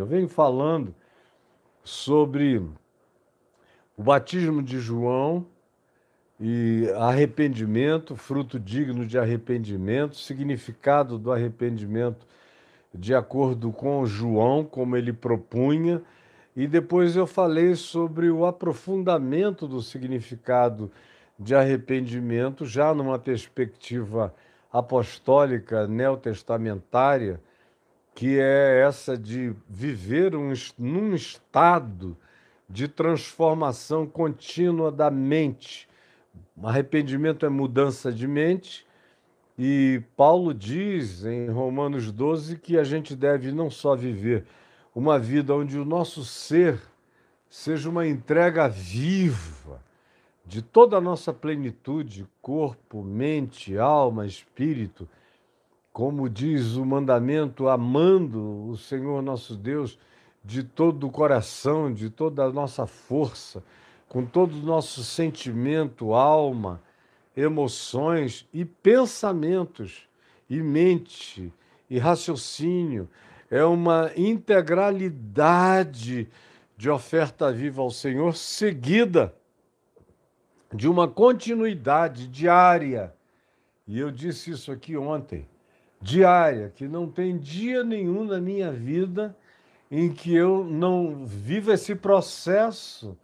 Eu venho falando sobre o batismo de João e arrependimento, fruto digno de arrependimento, significado do arrependimento de acordo com João, como ele propunha, e depois eu falei sobre o aprofundamento do significado de arrependimento, já numa perspectiva apostólica neotestamentária, que é essa de viver um, num estado de transformação contínua da mente. Arrependimento é mudança de mente, e Paulo diz em Romanos 12 que a gente deve não só viver uma vida onde o nosso ser seja uma entrega viva de toda a nossa plenitude, corpo, mente, alma, espírito, como diz o mandamento, amando o Senhor nosso Deus de todo o coração, de toda a nossa força, com todo o nosso sentimento, alma, emoções e pensamentos, e mente, e raciocínio. É uma integralidade de oferta viva ao Senhor, seguida de uma continuidade diária. E eu disse isso aqui ontem diária, que não tem dia nenhum na minha vida em que eu não viva esse processo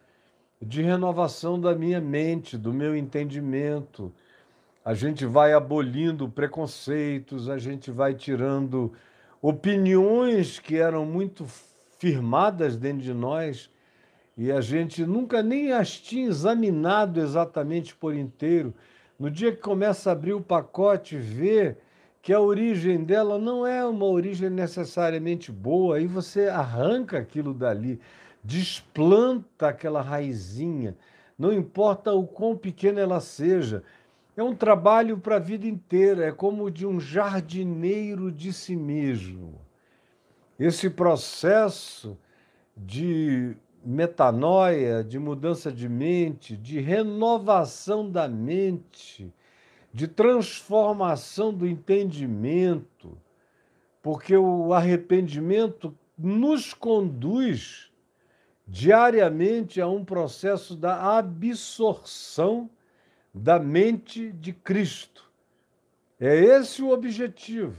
de renovação da minha mente, do meu entendimento. A gente vai abolindo preconceitos, a gente vai tirando opiniões que eram muito firmadas dentro de nós e a gente nunca nem as tinha examinado exatamente por inteiro. No dia que começa a abrir o pacote, vê que a origem dela não é uma origem necessariamente boa, aí você arranca aquilo dali, desplanta aquela raizinha, não importa o quão pequena ela seja. É um trabalho para a vida inteira, é como de um jardineiro de si mesmo. Esse processo de metanoia, de mudança de mente, de renovação da mente, de transformação do entendimento, porque o arrependimento nos conduz diariamente a um processo da absorção da mente de Cristo. É esse o objetivo.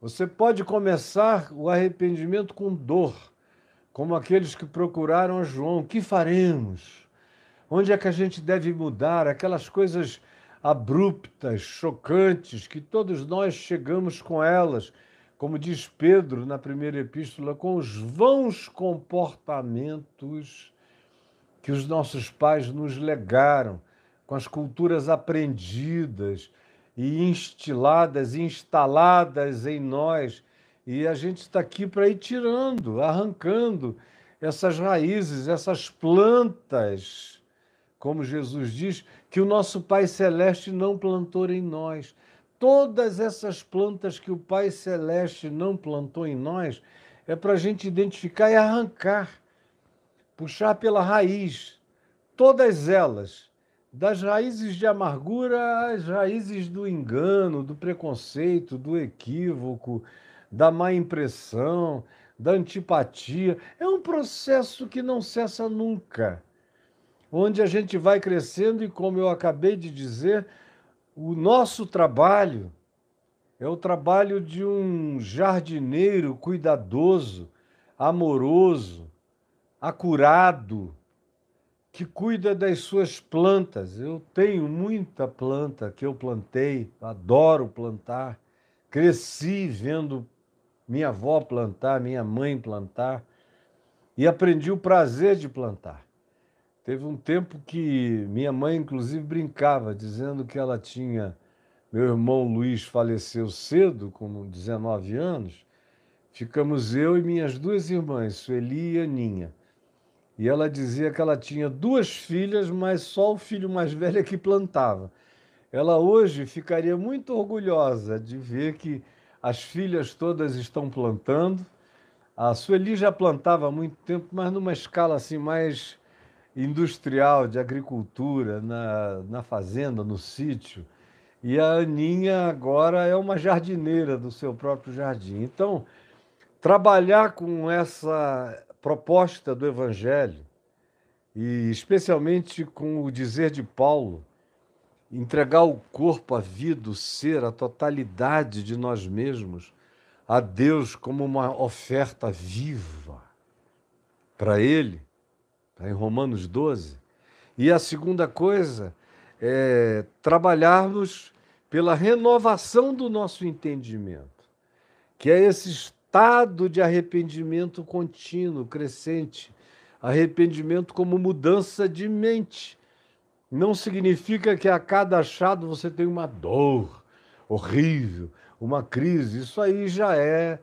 Você pode começar o arrependimento com dor, como aqueles que procuraram João: o que faremos? Onde é que a gente deve mudar? Aquelas coisas abruptas, chocantes, que todos nós chegamos com elas, como diz Pedro na primeira epístola, com os vãos comportamentos que os nossos pais nos legaram, com as culturas aprendidas e instiladas, instaladas em nós. E a gente está aqui para ir tirando, arrancando essas raízes, essas plantas como Jesus diz, que o nosso Pai Celeste não plantou em nós. Todas essas plantas que o Pai Celeste não plantou em nós é para a gente identificar e arrancar, puxar pela raiz, todas elas, das raízes de amargura às raízes do engano, do preconceito, do equívoco, da má impressão, da antipatia. É um processo que não cessa nunca onde a gente vai crescendo e, como eu acabei de dizer, o nosso trabalho é o trabalho de um jardineiro cuidadoso, amoroso, acurado, que cuida das suas plantas. Eu tenho muita planta que eu plantei, adoro plantar. Cresci vendo minha avó plantar, minha mãe plantar, e aprendi o prazer de plantar. Teve um tempo que minha mãe, inclusive, brincava, dizendo que ela tinha. Meu irmão Luiz faleceu cedo, com 19 anos. Ficamos eu e minhas duas irmãs, Sueli e Aninha. E ela dizia que ela tinha duas filhas, mas só o filho mais velho é que plantava. Ela hoje ficaria muito orgulhosa de ver que as filhas todas estão plantando. A Sueli já plantava há muito tempo, mas numa escala assim mais industrial de agricultura na, na fazenda, no sítio. E a Aninha agora é uma jardineira do seu próprio jardim. Então, trabalhar com essa proposta do Evangelho, e especialmente com o dizer de Paulo, entregar o corpo, a vida, o ser, a totalidade de nós mesmos a Deus como uma oferta viva para Ele, em Romanos 12. E a segunda coisa é trabalharmos pela renovação do nosso entendimento, que é esse estado de arrependimento contínuo, crescente, arrependimento como mudança de mente. Não significa que a cada achado você tem uma dor horrível, uma crise. Isso aí já é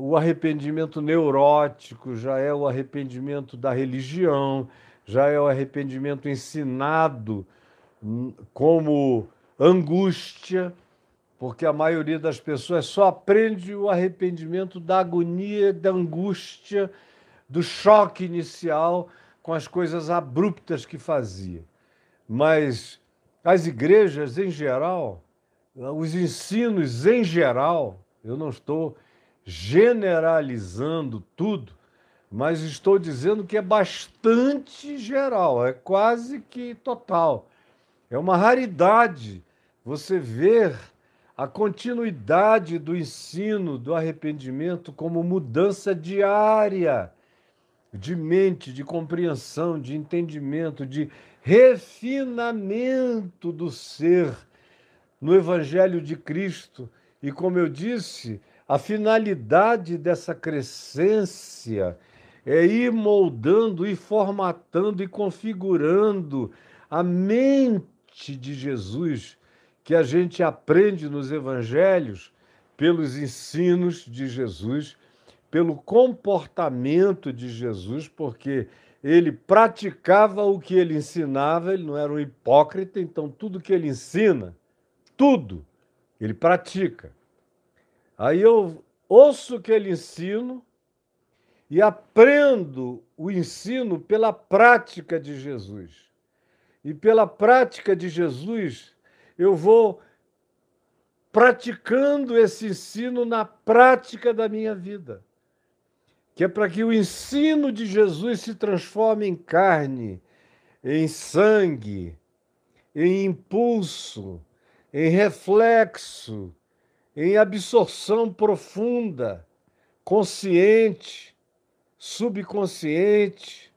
o arrependimento neurótico, já é o arrependimento da religião, já é o arrependimento ensinado hum, como angústia, porque a maioria das pessoas só aprende o arrependimento da agonia, da angústia, do choque inicial com as coisas abruptas que fazia. Mas as igrejas, em geral, os ensinos, em geral, eu não estou generalizando tudo, mas estou dizendo que é bastante geral, é quase que total. É uma raridade você ver a continuidade do ensino do arrependimento como mudança diária de mente, de compreensão, de entendimento, de refinamento do ser no Evangelho de Cristo. E como eu disse, a finalidade dessa crescência é ir moldando e formatando e configurando a mente de Jesus que a gente aprende nos evangelhos pelos ensinos de Jesus, pelo comportamento de Jesus, porque ele praticava o que ele ensinava, ele não era um hipócrita, então tudo que ele ensina, tudo, ele pratica. Aí eu ouço o que ele ensino e aprendo o ensino pela prática de Jesus. E pela prática de Jesus, eu vou praticando esse ensino na prática da minha vida que é para que o ensino de Jesus se transforme em carne, em sangue, em impulso, em reflexo, em absorção profunda, consciente, subconsciente,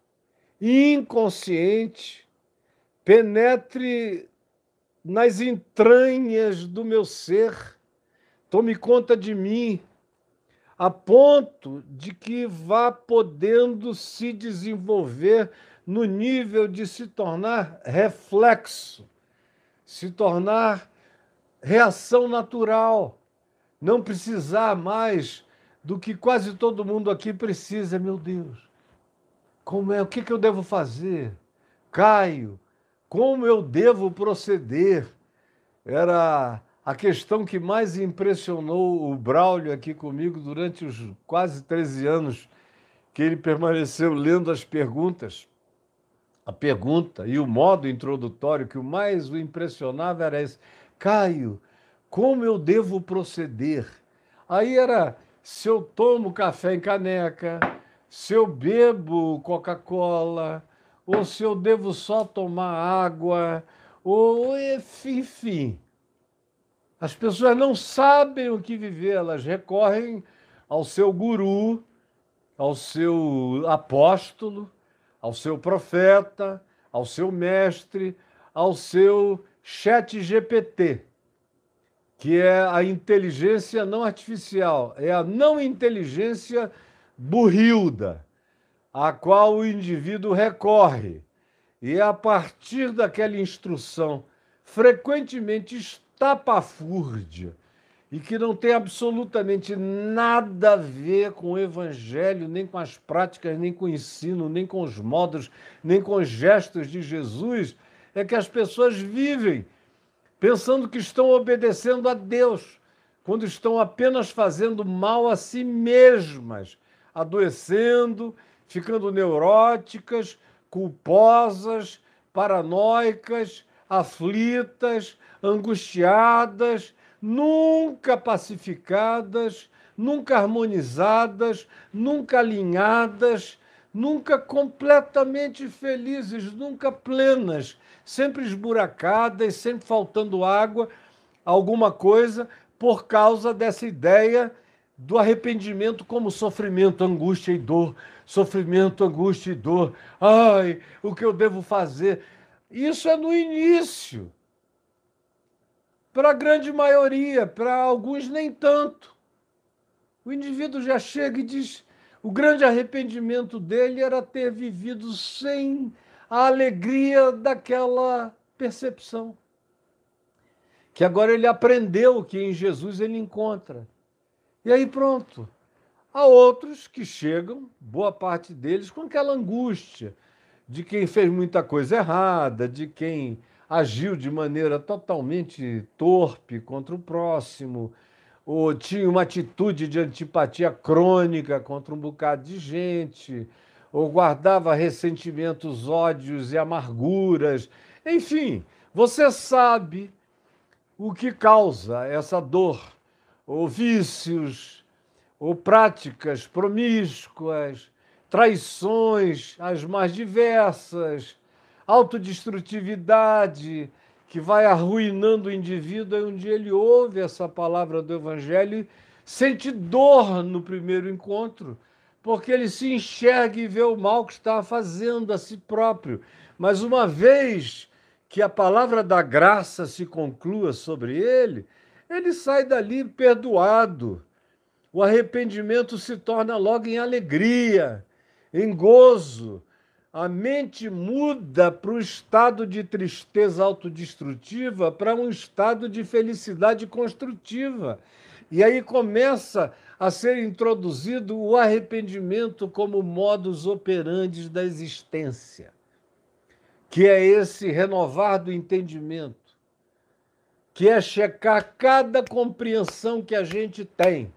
inconsciente, penetre nas entranhas do meu ser, tome conta de mim a ponto de que vá podendo se desenvolver no nível de se tornar reflexo, se tornar reação natural, não precisar mais do que quase todo mundo aqui precisa, meu Deus. Como é? O que, que eu devo fazer? Caio, como eu devo proceder? Era a questão que mais impressionou o Braulio aqui comigo durante os quase 13 anos que ele permaneceu lendo as perguntas, a pergunta e o modo introdutório que o mais o impressionava era esse: Caio, como eu devo proceder? Aí era se eu tomo café em caneca, se eu bebo Coca-Cola, ou se eu devo só tomar água, ou enfim. As pessoas não sabem o que viver, elas recorrem ao seu guru, ao seu apóstolo, ao seu profeta, ao seu mestre, ao seu chat GPT, que é a inteligência não artificial, é a não inteligência burrilda, a qual o indivíduo recorre. E é a partir daquela instrução frequentemente tapafúrdia e que não tem absolutamente nada a ver com o evangelho, nem com as práticas, nem com o ensino, nem com os modos, nem com os gestos de Jesus, é que as pessoas vivem pensando que estão obedecendo a Deus, quando estão apenas fazendo mal a si mesmas, adoecendo, ficando neuróticas, culposas, paranoicas, aflitas, angustiadas, nunca pacificadas, nunca harmonizadas, nunca alinhadas, nunca completamente felizes, nunca plenas, sempre esburacadas, sempre faltando água, alguma coisa, por causa dessa ideia do arrependimento como sofrimento, angústia e dor. Sofrimento, angústia e dor. Ai, o que eu devo fazer? Isso é no início. Para a grande maioria, para alguns nem tanto. O indivíduo já chega e diz: o grande arrependimento dele era ter vivido sem a alegria daquela percepção. Que agora ele aprendeu que em Jesus ele encontra. E aí pronto. Há outros que chegam, boa parte deles, com aquela angústia de quem fez muita coisa errada, de quem agiu de maneira totalmente torpe contra o próximo, ou tinha uma atitude de antipatia crônica contra um bocado de gente, ou guardava ressentimentos, ódios e amarguras. Enfim, você sabe o que causa essa dor, ou vícios, ou práticas promíscuas, traições as mais diversas, autodestrutividade, que vai arruinando o indivíduo, aí um dia ele ouve essa palavra do Evangelho e sente dor no primeiro encontro, porque ele se enxerga e vê o mal que está fazendo a si próprio. Mas uma vez que a palavra da graça se conclua sobre ele, ele sai dali perdoado. O arrependimento se torna logo em alegria, em gozo, a mente muda para o estado de tristeza autodestrutiva para um estado de felicidade construtiva. E aí começa a ser introduzido o arrependimento como modus operandi da existência, que é esse renovar do entendimento, que é checar cada compreensão que a gente tem.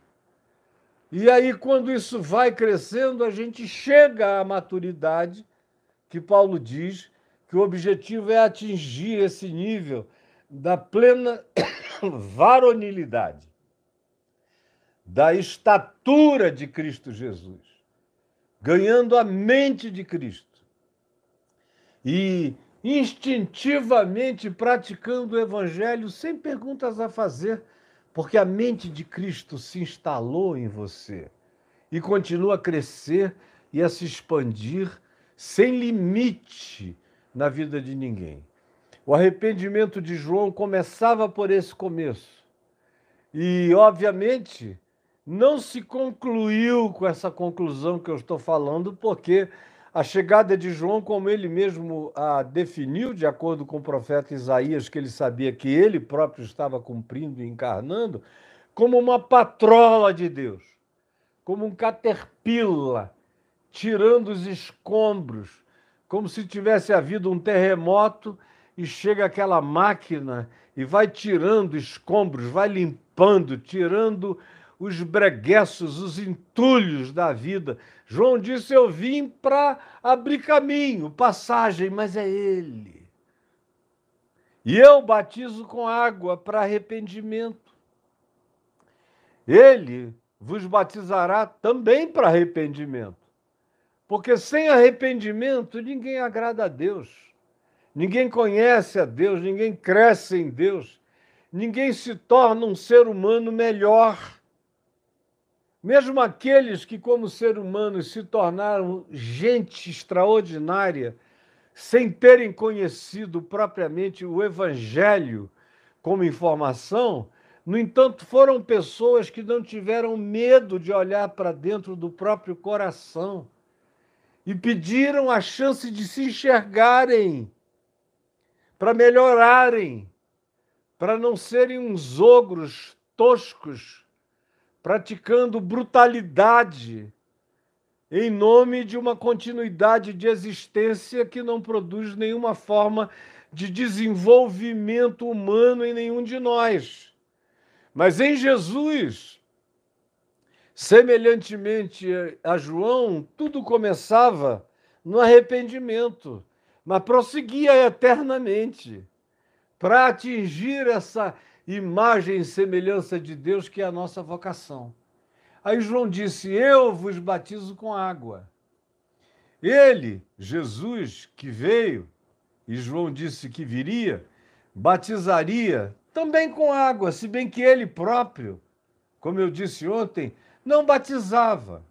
E aí, quando isso vai crescendo, a gente chega à maturidade que Paulo diz que o objetivo é atingir esse nível da plena varonilidade, da estatura de Cristo Jesus, ganhando a mente de Cristo e instintivamente praticando o evangelho sem perguntas a fazer, porque a mente de Cristo se instalou em você e continua a crescer e a se expandir sem limite na vida de ninguém. O arrependimento de João começava por esse começo. E, obviamente, não se concluiu com essa conclusão que eu estou falando, porque a chegada de João, como ele mesmo a definiu, de acordo com o profeta Isaías, que ele sabia que ele próprio estava cumprindo e encarnando, como uma patrola de Deus, como um caterpillar tirando os escombros, como se tivesse havido um terremoto e chega aquela máquina e vai tirando escombros, vai limpando, tirando os bregueços, os entulhos da vida. João disse: Eu vim para abrir caminho, passagem, mas é Ele. E eu batizo com água para arrependimento. Ele vos batizará também para arrependimento. Porque sem arrependimento ninguém agrada a Deus, ninguém conhece a Deus, ninguém cresce em Deus, ninguém se torna um ser humano melhor. Mesmo aqueles que, como ser humanos, se tornaram gente extraordinária, sem terem conhecido propriamente o Evangelho como informação, no entanto, foram pessoas que não tiveram medo de olhar para dentro do próprio coração e pediram a chance de se enxergarem, para melhorarem, para não serem uns ogros toscos, praticando brutalidade em nome de uma continuidade de existência que não produz nenhuma forma de desenvolvimento humano em nenhum de nós. Mas em Jesus, Semelhantemente a João, tudo começava no arrependimento, mas prosseguia eternamente para atingir essa imagem e semelhança de Deus que é a nossa vocação. Aí João disse: Eu vos batizo com água. Ele, Jesus, que veio, e João disse que viria, batizaria também com água, se bem que ele próprio, como eu disse ontem, não batizava.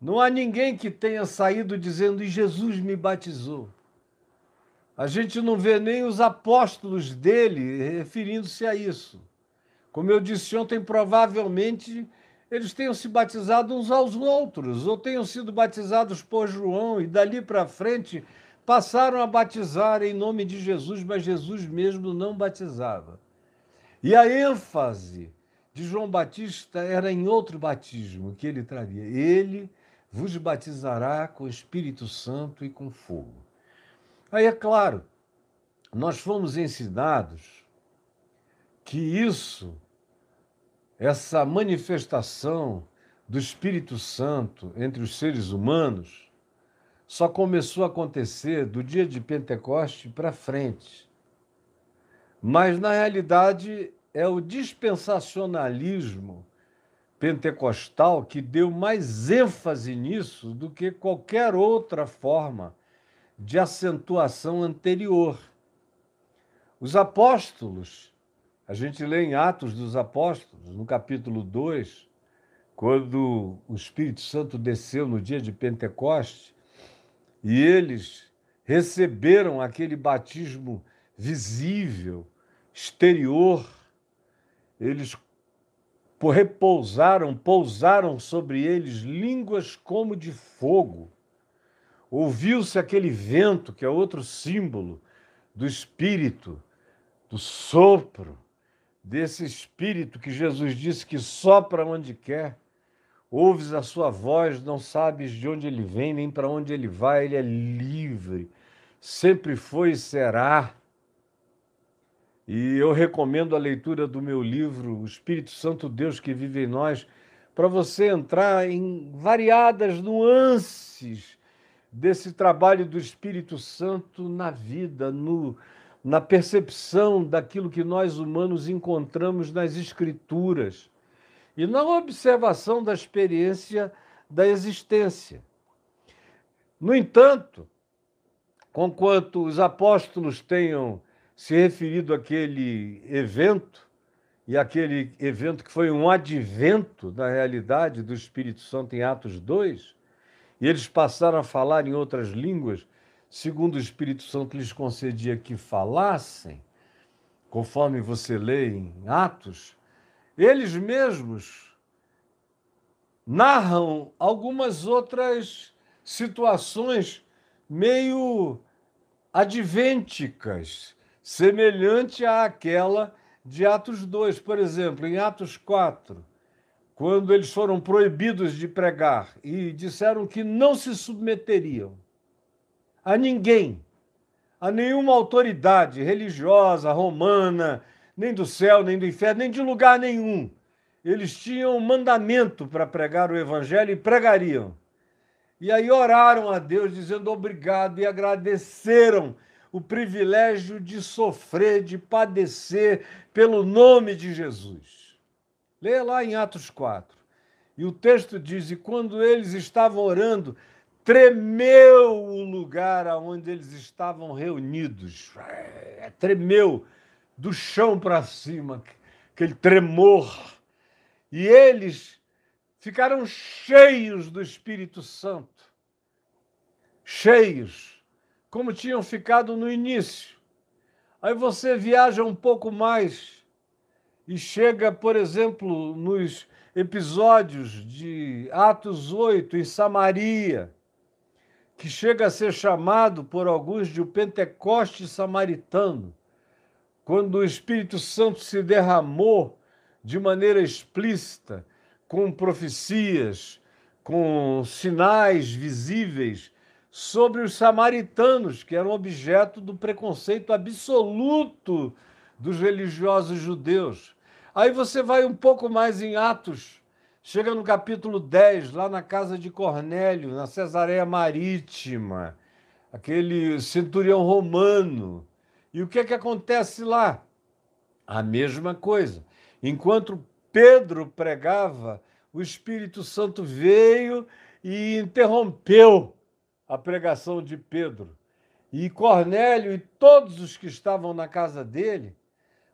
Não há ninguém que tenha saído dizendo, e Jesus me batizou. A gente não vê nem os apóstolos dele referindo-se a isso. Como eu disse ontem, provavelmente eles tenham se batizado uns aos outros, ou tenham sido batizados por João, e dali para frente passaram a batizar em nome de Jesus, mas Jesus mesmo não batizava. E a ênfase de João Batista era em outro batismo que ele traria. Ele vos batizará com o Espírito Santo e com fogo. Aí é claro, nós fomos ensinados que isso essa manifestação do Espírito Santo entre os seres humanos só começou a acontecer do dia de Pentecoste para frente. Mas, na realidade, é o dispensacionalismo pentecostal que deu mais ênfase nisso do que qualquer outra forma de acentuação anterior. Os apóstolos a gente lê em Atos dos Apóstolos, no capítulo 2, quando o Espírito Santo desceu no dia de Pentecoste e eles receberam aquele batismo visível, exterior, eles repousaram, pousaram sobre eles línguas como de fogo. Ouviu-se aquele vento, que é outro símbolo do Espírito, do sopro desse espírito que Jesus disse que sopra onde quer. Ouves a sua voz, não sabes de onde ele vem, nem para onde ele vai, ele é livre. Sempre foi e será. E eu recomendo a leitura do meu livro, O Espírito Santo Deus que vive em nós, para você entrar em variadas nuances desse trabalho do Espírito Santo na vida, no, na percepção daquilo que nós humanos encontramos nas Escrituras e na observação da experiência da existência. No entanto, conquanto os apóstolos tenham se referido àquele evento, e aquele evento que foi um advento da realidade do Espírito Santo em Atos 2, e eles passaram a falar em outras línguas, segundo o Espírito Santo lhes concedia que falassem, conforme você lê em Atos, eles mesmos narram algumas outras situações meio advênticas, semelhante àquela de Atos 2. Por exemplo, em Atos 4, quando eles foram proibidos de pregar e disseram que não se submeteriam a ninguém, a nenhuma autoridade religiosa, romana, nem do céu, nem do inferno, nem de lugar nenhum. Eles tinham um mandamento para pregar o evangelho e pregariam. E aí oraram a Deus dizendo obrigado e agradeceram o privilégio de sofrer, de padecer pelo nome de Jesus. Leia lá em Atos 4. E o texto diz: E quando eles estavam orando, tremeu o lugar onde eles estavam reunidos. É, tremeu do chão para cima, aquele tremor. E eles ficaram cheios do Espírito Santo. Cheios, como tinham ficado no início. Aí você viaja um pouco mais e chega, por exemplo, nos episódios de Atos 8 em Samaria que chega a ser chamado por alguns de o Pentecoste samaritano, quando o Espírito Santo se derramou de maneira explícita, com profecias, com sinais visíveis sobre os samaritanos, que eram objeto do preconceito absoluto dos religiosos judeus. Aí você vai um pouco mais em Atos Chega no capítulo 10, lá na casa de Cornélio, na Cesareia Marítima, aquele centurião romano. E o que é que acontece lá? A mesma coisa. Enquanto Pedro pregava o Espírito Santo veio e interrompeu a pregação de Pedro. E Cornélio e todos os que estavam na casa dele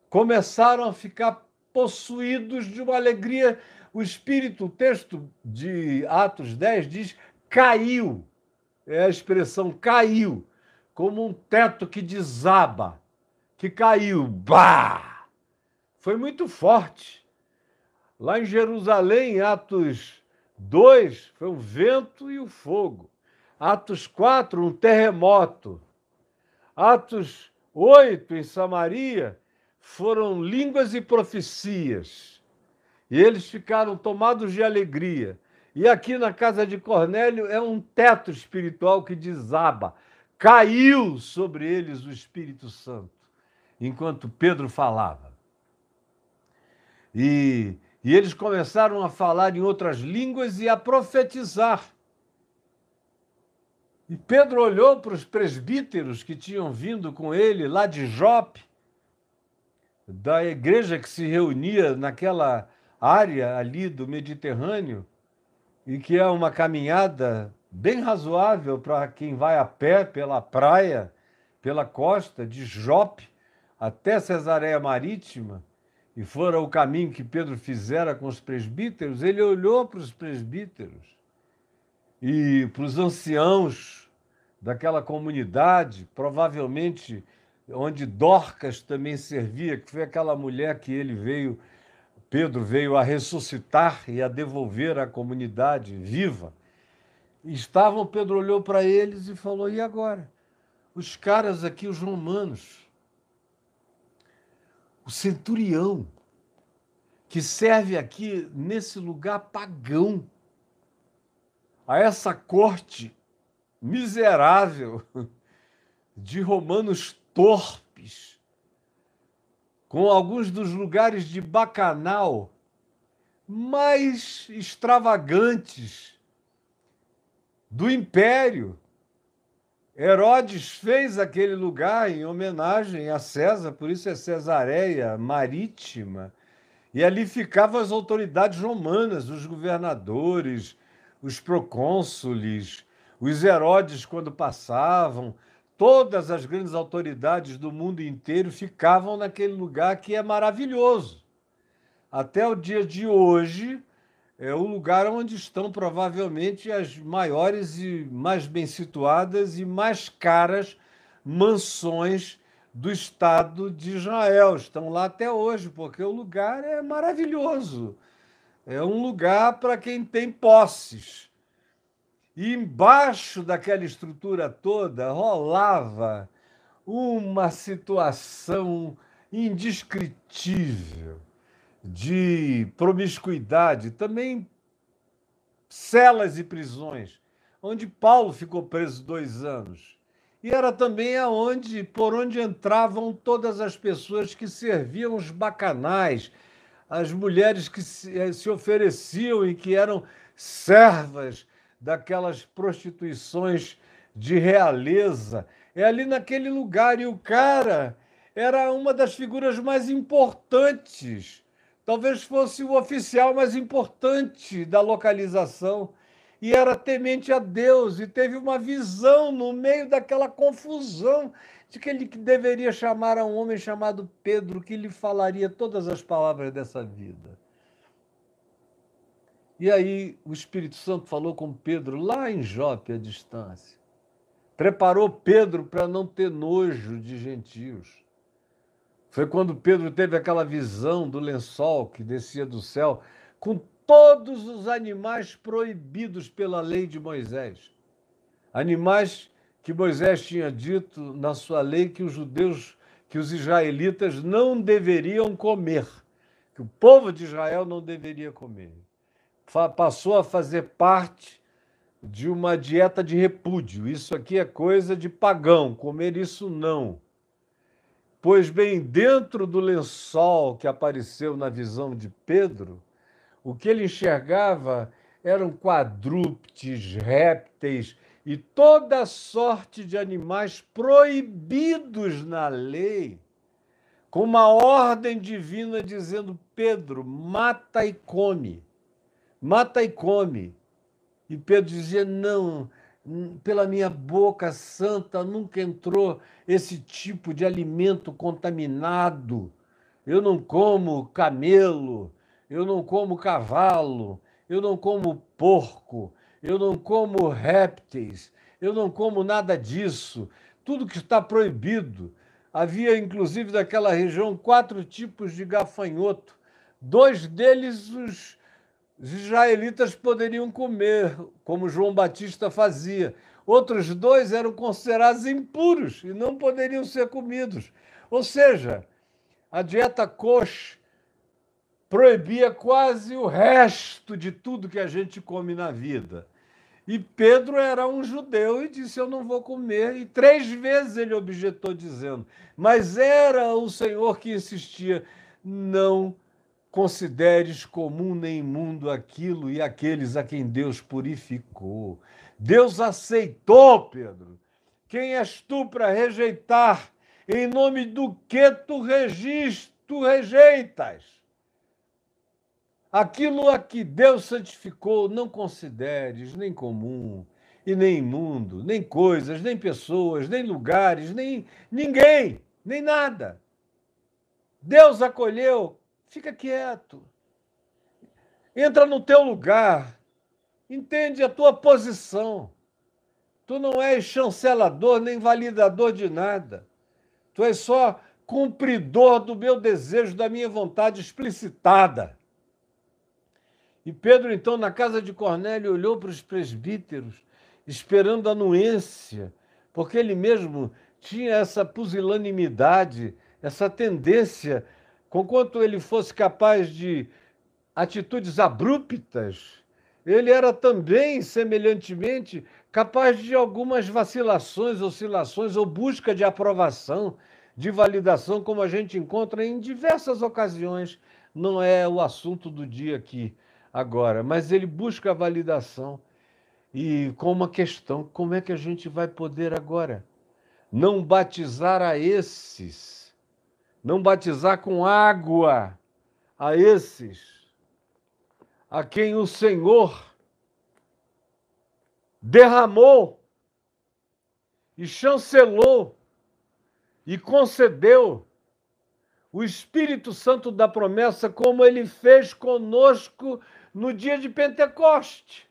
começaram a ficar possuídos de uma alegria. O Espírito, o texto de Atos 10 diz, caiu. É a expressão caiu, como um teto que desaba, que caiu. Bah! Foi muito forte. Lá em Jerusalém, Atos 2, foi o vento e o fogo. Atos 4, um terremoto. Atos 8, em Samaria, foram línguas e profecias. E eles ficaram tomados de alegria. E aqui na casa de Cornélio é um teto espiritual que desaba. Caiu sobre eles o Espírito Santo, enquanto Pedro falava. E, e eles começaram a falar em outras línguas e a profetizar. E Pedro olhou para os presbíteros que tinham vindo com ele lá de Jope, da igreja que se reunia naquela área ali do Mediterrâneo, e que é uma caminhada bem razoável para quem vai a pé pela praia, pela costa de Jope até Cesareia Marítima, e fora o caminho que Pedro fizera com os presbíteros, ele olhou para os presbíteros e para os anciãos daquela comunidade, provavelmente onde Dorcas também servia, que foi aquela mulher que ele veio, Pedro veio a ressuscitar e a devolver à comunidade viva. Estavam, Pedro olhou para eles e falou: e agora? Os caras aqui, os romanos, o centurião, que serve aqui nesse lugar pagão, a essa corte miserável de romanos torpes, com alguns dos lugares de bacanal mais extravagantes do império. Herodes fez aquele lugar em homenagem a César, por isso é Cesareia Marítima. E ali ficavam as autoridades romanas, os governadores, os procônsules, os Herodes, quando passavam, todas as grandes autoridades do mundo inteiro ficavam naquele lugar que é maravilhoso. Até o dia de hoje, é o lugar onde estão provavelmente as maiores e mais bem situadas e mais caras mansões do Estado de Israel. Estão lá até hoje, porque o lugar é maravilhoso. É um lugar para quem tem posses. E embaixo daquela estrutura toda rolava uma situação indescritível de promiscuidade, também celas e prisões, onde Paulo ficou preso dois anos. E era também aonde, por onde entravam todas as pessoas que serviam os bacanais, as mulheres que se, eh, se ofereciam e que eram servas daquelas prostituições de realeza. É ali naquele lugar. E o cara era uma das figuras mais importantes. Talvez fosse o oficial mais importante da localização. E era temente a Deus e teve uma visão no meio daquela confusão de que ele deveria chamar a um homem chamado Pedro, que lhe falaria todas as palavras dessa vida. E aí o Espírito Santo falou com Pedro lá em Jope, à distância. Preparou Pedro para não ter nojo de gentios. Foi quando Pedro teve aquela visão do lençol que descia do céu, com todos os animais proibidos pela lei de Moisés. Animais que Moisés tinha dito na sua lei que os judeus, que os israelitas não deveriam comer, que o povo de Israel não deveria comer passou a fazer parte de uma dieta de repúdio. Isso aqui é coisa de pagão, comer isso não. Pois bem, dentro do lençol que apareceu na visão de Pedro, o que ele enxergava eram quadrúpedes, répteis e toda sorte de animais proibidos na lei, com uma ordem divina dizendo: Pedro, mata e come mata e come. E Pedro dizia: Não, pela minha boca santa nunca entrou esse tipo de alimento contaminado. Eu não como camelo, eu não como cavalo, eu não como porco, eu não como répteis, eu não como nada disso. Tudo que está proibido. Havia, inclusive, daquela região, quatro tipos de gafanhoto. Dois deles os os israelitas poderiam comer, como João Batista fazia. Outros dois eram considerados impuros e não poderiam ser comidos. Ou seja, a dieta kosher proibia quase o resto de tudo que a gente come na vida. E Pedro era um judeu e disse: Eu não vou comer. E três vezes ele objetou, dizendo: Mas era o Senhor que insistia: Não consideres comum nem imundo aquilo e aqueles a quem Deus purificou. Deus aceitou, Pedro. Quem és tu para rejeitar? Em nome do que tu, tu rejeitas? Aquilo a que Deus santificou, não consideres nem comum, e nem imundo, nem coisas, nem pessoas, nem lugares, nem ninguém, nem nada. Deus acolheu Fica quieto. Entra no teu lugar. Entende a tua posição. Tu não és chancelador nem validador de nada. Tu és só cumpridor do meu desejo, da minha vontade explicitada. E Pedro, então, na casa de Cornélio, olhou para os presbíteros, esperando anuência, porque ele mesmo tinha essa pusilanimidade, essa tendência Conquanto ele fosse capaz de atitudes abruptas, ele era também, semelhantemente, capaz de algumas vacilações, oscilações ou busca de aprovação, de validação, como a gente encontra em diversas ocasiões. Não é o assunto do dia aqui, agora, mas ele busca a validação. E com uma questão: como é que a gente vai poder agora não batizar a esses? Não batizar com água a esses a quem o Senhor derramou e chancelou e concedeu o Espírito Santo da promessa, como ele fez conosco no dia de Pentecoste.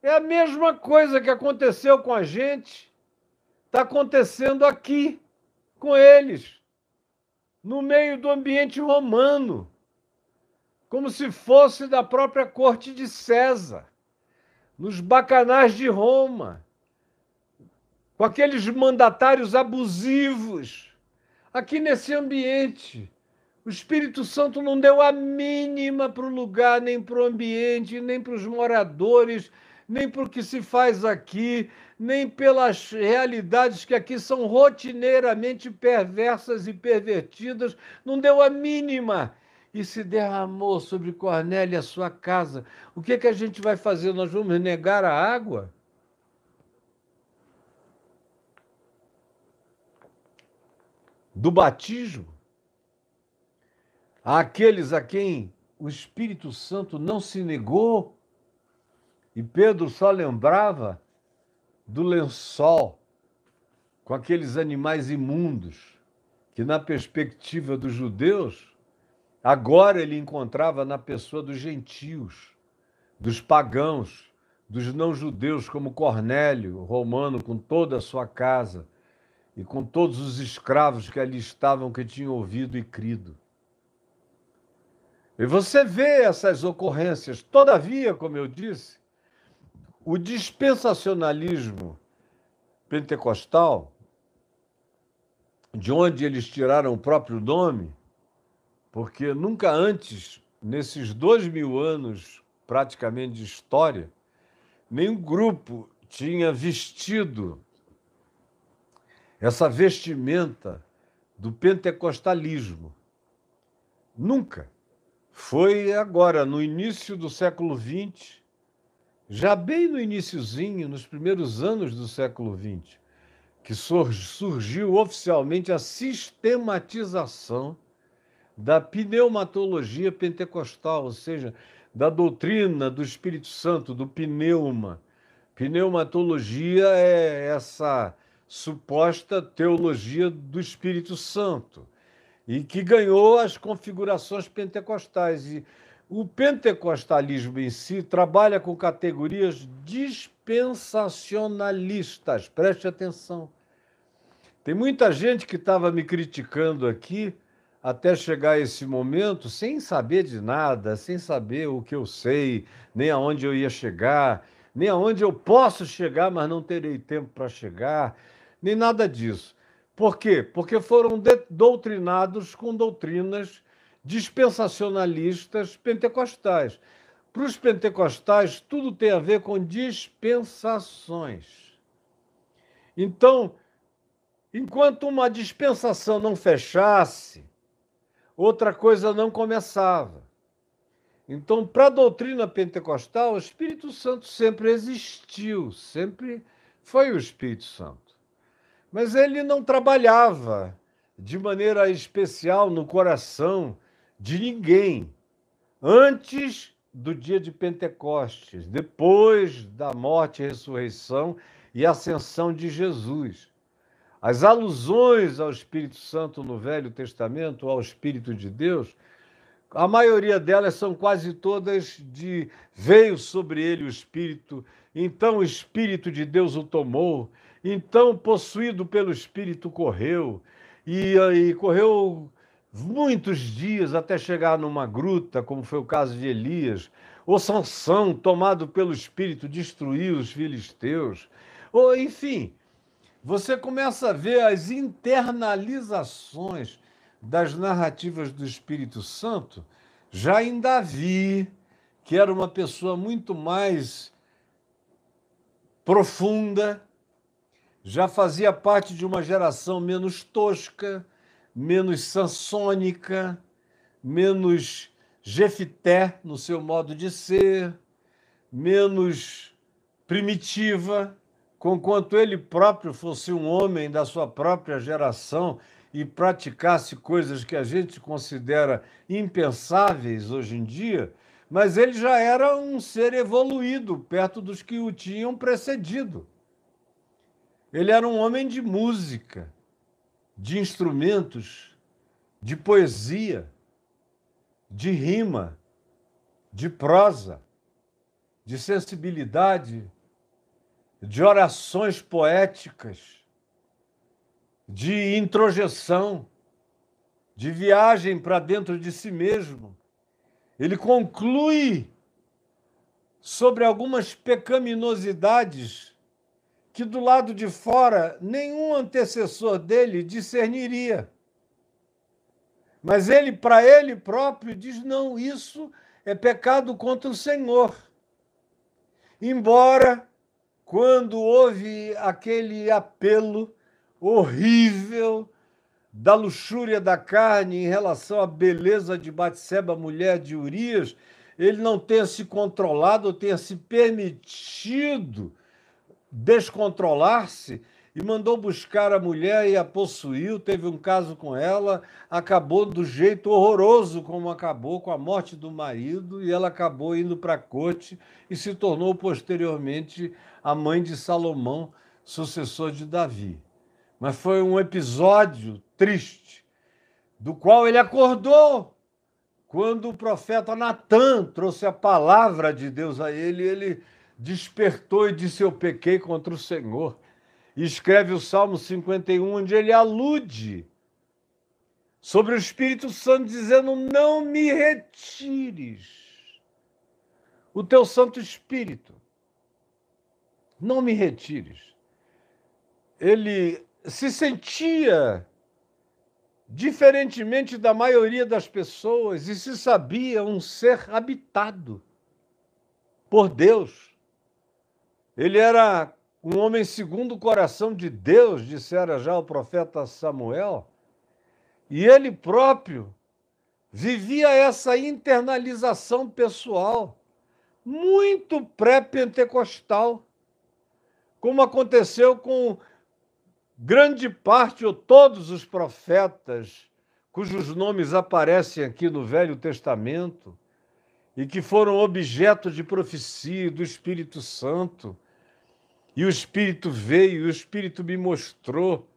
É a mesma coisa que aconteceu com a gente, está acontecendo aqui com eles no meio do ambiente romano, como se fosse da própria corte de César, nos bacanais de Roma, com aqueles mandatários abusivos, aqui nesse ambiente. O Espírito Santo não deu a mínima para o lugar, nem para o ambiente, nem para os moradores, nem o que se faz aqui, nem pelas realidades que aqui são rotineiramente perversas e pervertidas, não deu a mínima e se derramou sobre Cornélia a sua casa. O que, é que a gente vai fazer? Nós vamos negar a água? Do batismo? Àqueles a quem o Espírito Santo não se negou? E Pedro só lembrava do lençol com aqueles animais imundos que, na perspectiva dos judeus, agora ele encontrava na pessoa dos gentios, dos pagãos, dos não-judeus, como Cornélio, romano, com toda a sua casa e com todos os escravos que ali estavam, que tinham ouvido e crido. E você vê essas ocorrências. Todavia, como eu disse, o dispensacionalismo pentecostal, de onde eles tiraram o próprio nome, porque nunca antes, nesses dois mil anos praticamente de história, nenhum grupo tinha vestido essa vestimenta do pentecostalismo. Nunca. Foi agora, no início do século XX, já bem no iníciozinho, nos primeiros anos do século XX, que surgiu oficialmente a sistematização da pneumatologia pentecostal, ou seja, da doutrina do Espírito Santo, do pneuma. Pneumatologia é essa suposta teologia do Espírito Santo e que ganhou as configurações pentecostais. E o pentecostalismo em si trabalha com categorias dispensacionalistas. Preste atenção. Tem muita gente que estava me criticando aqui até chegar esse momento sem saber de nada, sem saber o que eu sei, nem aonde eu ia chegar, nem aonde eu posso chegar, mas não terei tempo para chegar, nem nada disso. Por quê? Porque foram doutrinados com doutrinas dispensacionalistas pentecostais. Para os pentecostais, tudo tem a ver com dispensações. Então, enquanto uma dispensação não fechasse, outra coisa não começava. Então, para a doutrina pentecostal, o Espírito Santo sempre existiu, sempre foi o Espírito Santo. Mas ele não trabalhava de maneira especial no coração de ninguém antes do dia de Pentecostes, depois da morte, ressurreição e ascensão de Jesus. As alusões ao Espírito Santo no Velho Testamento, ao Espírito de Deus, a maioria delas são quase todas de veio sobre ele o Espírito, então o Espírito de Deus o tomou, então possuído pelo Espírito correu, e, e correu muitos dias até chegar numa gruta, como foi o caso de Elias, ou Sansão, tomado pelo espírito, destruiu os filisteus, ou enfim, você começa a ver as internalizações das narrativas do Espírito Santo. Já em Davi, que era uma pessoa muito mais profunda, já fazia parte de uma geração menos tosca, menos sansônica, menos Jefité no seu modo de ser, menos primitiva, conquanto ele próprio fosse um homem da sua própria geração e praticasse coisas que a gente considera impensáveis hoje em dia, mas ele já era um ser evoluído perto dos que o tinham precedido. Ele era um homem de música, de instrumentos, de poesia, de rima, de prosa, de sensibilidade, de orações poéticas, de introjeção, de viagem para dentro de si mesmo. Ele conclui sobre algumas pecaminosidades que do lado de fora nenhum antecessor dele discerniria. Mas ele, para ele próprio, diz: não, isso é pecado contra o Senhor. Embora, quando houve aquele apelo horrível da luxúria da carne em relação à beleza de Batseba, mulher de Urias, ele não tenha se controlado, tenha se permitido descontrolar-se e mandou buscar a mulher e a possuiu. Teve um caso com ela, acabou do jeito horroroso como acabou, com a morte do marido, e ela acabou indo para a corte e se tornou posteriormente a mãe de Salomão, sucessor de Davi. Mas foi um episódio triste, do qual ele acordou quando o profeta Natan trouxe a palavra de Deus a ele, ele despertou e disse: Eu pequei contra o Senhor. E escreve o Salmo 51, onde ele alude sobre o Espírito Santo, dizendo: Não me retires o teu Santo Espírito. Não me retires. Ele se sentia diferentemente da maioria das pessoas e se sabia um ser habitado por Deus. Ele era um homem segundo o coração de Deus, dissera já o profeta Samuel, e ele próprio vivia essa internalização pessoal, muito pré-pentecostal, como aconteceu com grande parte ou todos os profetas cujos nomes aparecem aqui no Velho Testamento e que foram objeto de profecia do Espírito Santo. E o Espírito veio, e o Espírito me mostrou,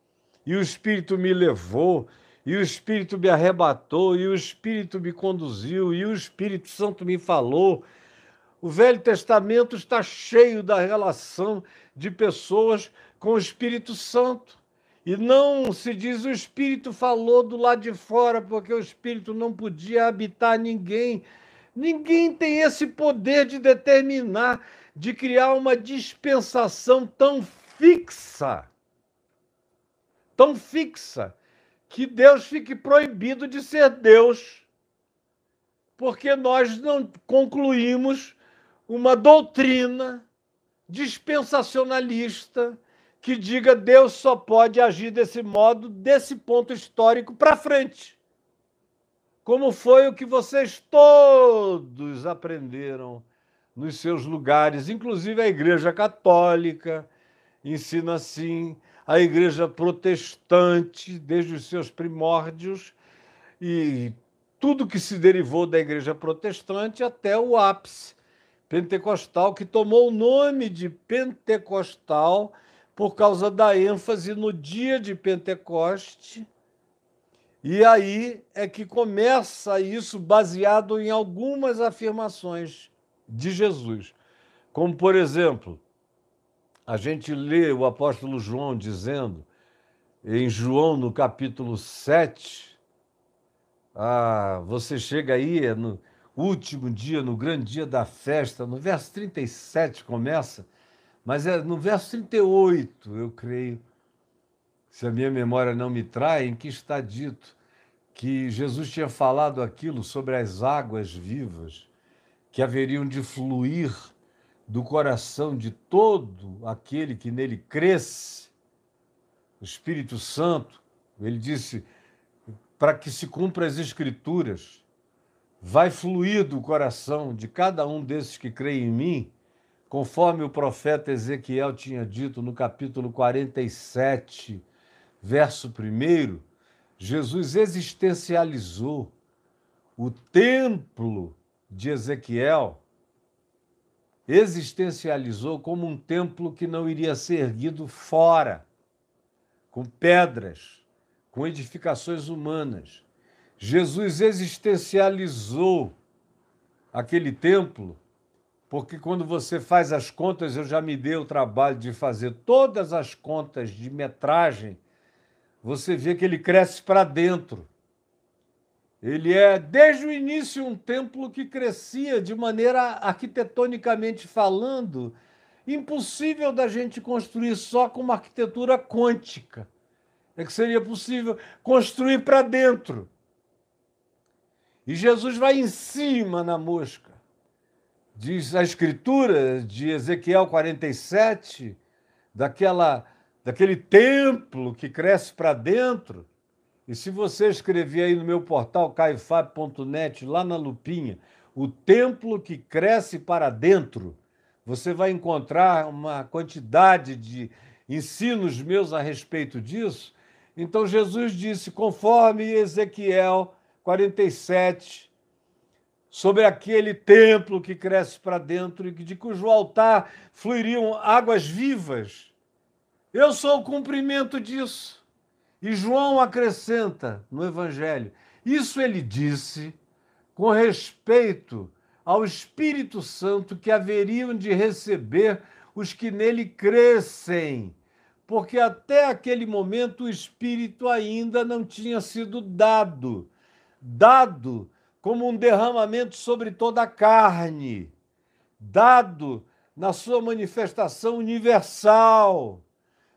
e o Espírito me levou, e o Espírito me arrebatou, e o Espírito me conduziu, e o Espírito Santo me falou. O Velho Testamento está cheio da relação de pessoas com o Espírito Santo. E não se diz o Espírito falou do lado de fora, porque o Espírito não podia habitar ninguém. Ninguém tem esse poder de determinar, de criar uma dispensação tão fixa, tão fixa, que Deus fique proibido de ser Deus, porque nós não concluímos uma doutrina dispensacionalista que diga Deus só pode agir desse modo, desse ponto histórico para frente. Como foi o que vocês todos aprenderam nos seus lugares, inclusive a Igreja Católica ensina assim, a Igreja Protestante, desde os seus primórdios, e tudo que se derivou da Igreja Protestante até o ápice pentecostal, que tomou o nome de pentecostal por causa da ênfase no dia de Pentecoste. E aí é que começa isso baseado em algumas afirmações de Jesus. Como, por exemplo, a gente lê o apóstolo João dizendo, em João, no capítulo 7, ah, você chega aí é no último dia, no grande dia da festa, no verso 37 começa, mas é no verso 38, eu creio, se a minha memória não me trai, em que está dito que Jesus tinha falado aquilo sobre as águas vivas que haveriam de fluir do coração de todo aquele que nele cresce, o Espírito Santo, ele disse, para que se cumpra as Escrituras vai fluir do coração de cada um desses que creem em mim, conforme o profeta Ezequiel tinha dito no capítulo 47, verso 1, Jesus existencializou o templo de Ezequiel, existencializou como um templo que não iria ser erguido fora, com pedras, com edificações humanas. Jesus existencializou aquele templo, porque quando você faz as contas, eu já me dei o trabalho de fazer todas as contas de metragem, você vê que ele cresce para dentro. Ele é, desde o início, um templo que crescia de maneira arquitetonicamente falando, impossível da gente construir só com uma arquitetura quântica. É que seria possível construir para dentro. E Jesus vai em cima na mosca. Diz a escritura de Ezequiel 47, daquela, daquele templo que cresce para dentro. E se você escrever aí no meu portal caifab.net, lá na lupinha, o templo que cresce para dentro, você vai encontrar uma quantidade de ensinos meus a respeito disso. Então Jesus disse, conforme Ezequiel 47, sobre aquele templo que cresce para dentro e de cujo altar fluiriam águas vivas. Eu sou o cumprimento disso. E João acrescenta no Evangelho: isso ele disse com respeito ao Espírito Santo que haveriam de receber os que nele crescem, porque até aquele momento o Espírito ainda não tinha sido dado dado como um derramamento sobre toda a carne, dado na sua manifestação universal,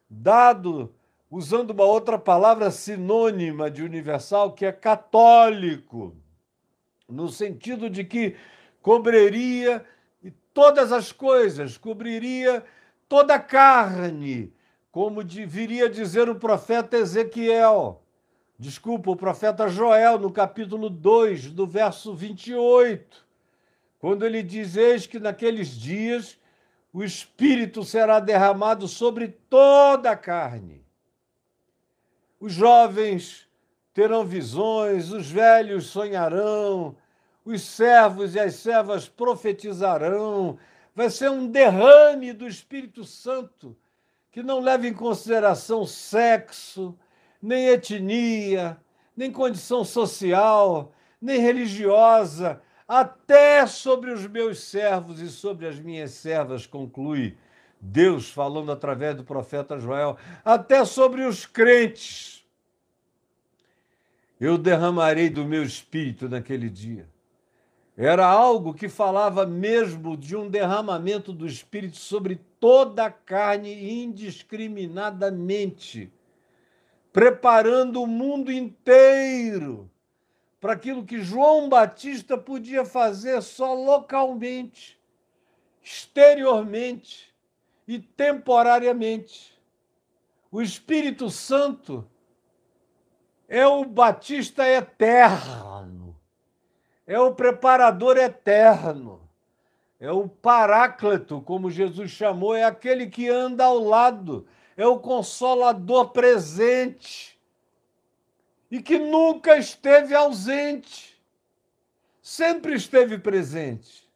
dado usando uma outra palavra sinônima de universal, que é católico, no sentido de que cobriria todas as coisas, cobriria toda a carne, como viria dizer o profeta Ezequiel. Desculpa, o profeta Joel, no capítulo 2, do verso 28, quando ele diz: Eis que naqueles dias o Espírito será derramado sobre toda a carne. Os jovens terão visões, os velhos sonharão, os servos e as servas profetizarão, vai ser um derrame do Espírito Santo que não leva em consideração sexo, nem etnia, nem condição social, nem religiosa, até sobre os meus servos e sobre as minhas servas, conclui Deus falando através do profeta Joel, até sobre os crentes. Eu derramarei do meu espírito naquele dia. Era algo que falava mesmo de um derramamento do espírito sobre toda a carne indiscriminadamente, preparando o mundo inteiro para aquilo que João Batista podia fazer só localmente, exteriormente e temporariamente. O Espírito Santo é o Batista eterno, é o preparador eterno, é o Paráclito, como Jesus chamou, é aquele que anda ao lado, é o consolador presente e que nunca esteve ausente, sempre esteve presente.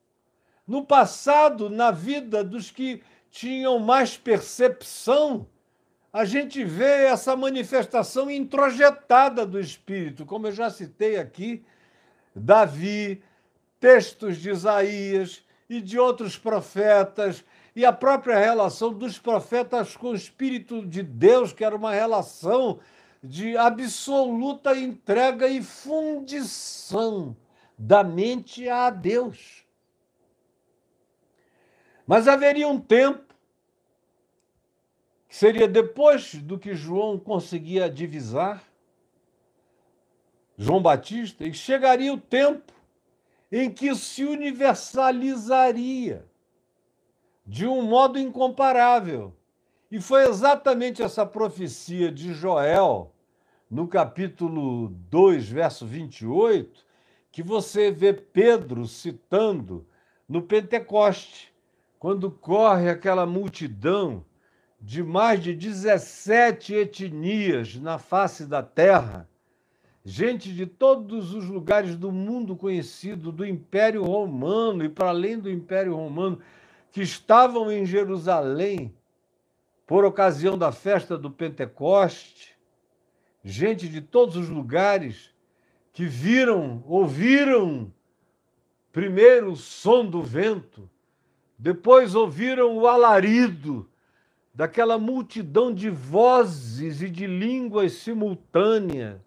No passado, na vida dos que tinham mais percepção, a gente vê essa manifestação introjetada do Espírito, como eu já citei aqui, Davi, textos de Isaías e de outros profetas, e a própria relação dos profetas com o Espírito de Deus, que era uma relação de absoluta entrega e fundição da mente a Deus. Mas haveria um tempo, que seria depois do que João conseguia divisar, João Batista, e chegaria o tempo em que se universalizaria de um modo incomparável. E foi exatamente essa profecia de Joel no capítulo 2, verso 28, que você vê Pedro citando no Pentecoste, quando corre aquela multidão de mais de 17 etnias na face da terra, gente de todos os lugares do mundo conhecido, do Império Romano e para além do Império Romano, que estavam em Jerusalém por ocasião da festa do Pentecoste, gente de todos os lugares que viram, ouviram primeiro o som do vento, depois ouviram o alarido daquela multidão de vozes e de línguas simultâneas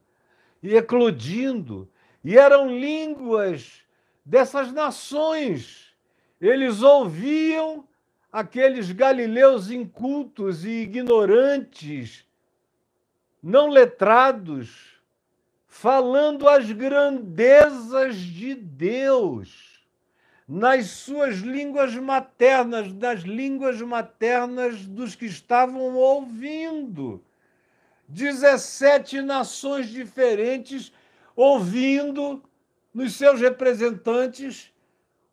e eclodindo, e eram línguas dessas nações. Eles ouviam aqueles galileus incultos e ignorantes não letrados, falando as grandezas de Deus nas suas línguas maternas, nas línguas maternas dos que estavam ouvindo. 17 nações diferentes ouvindo nos seus representantes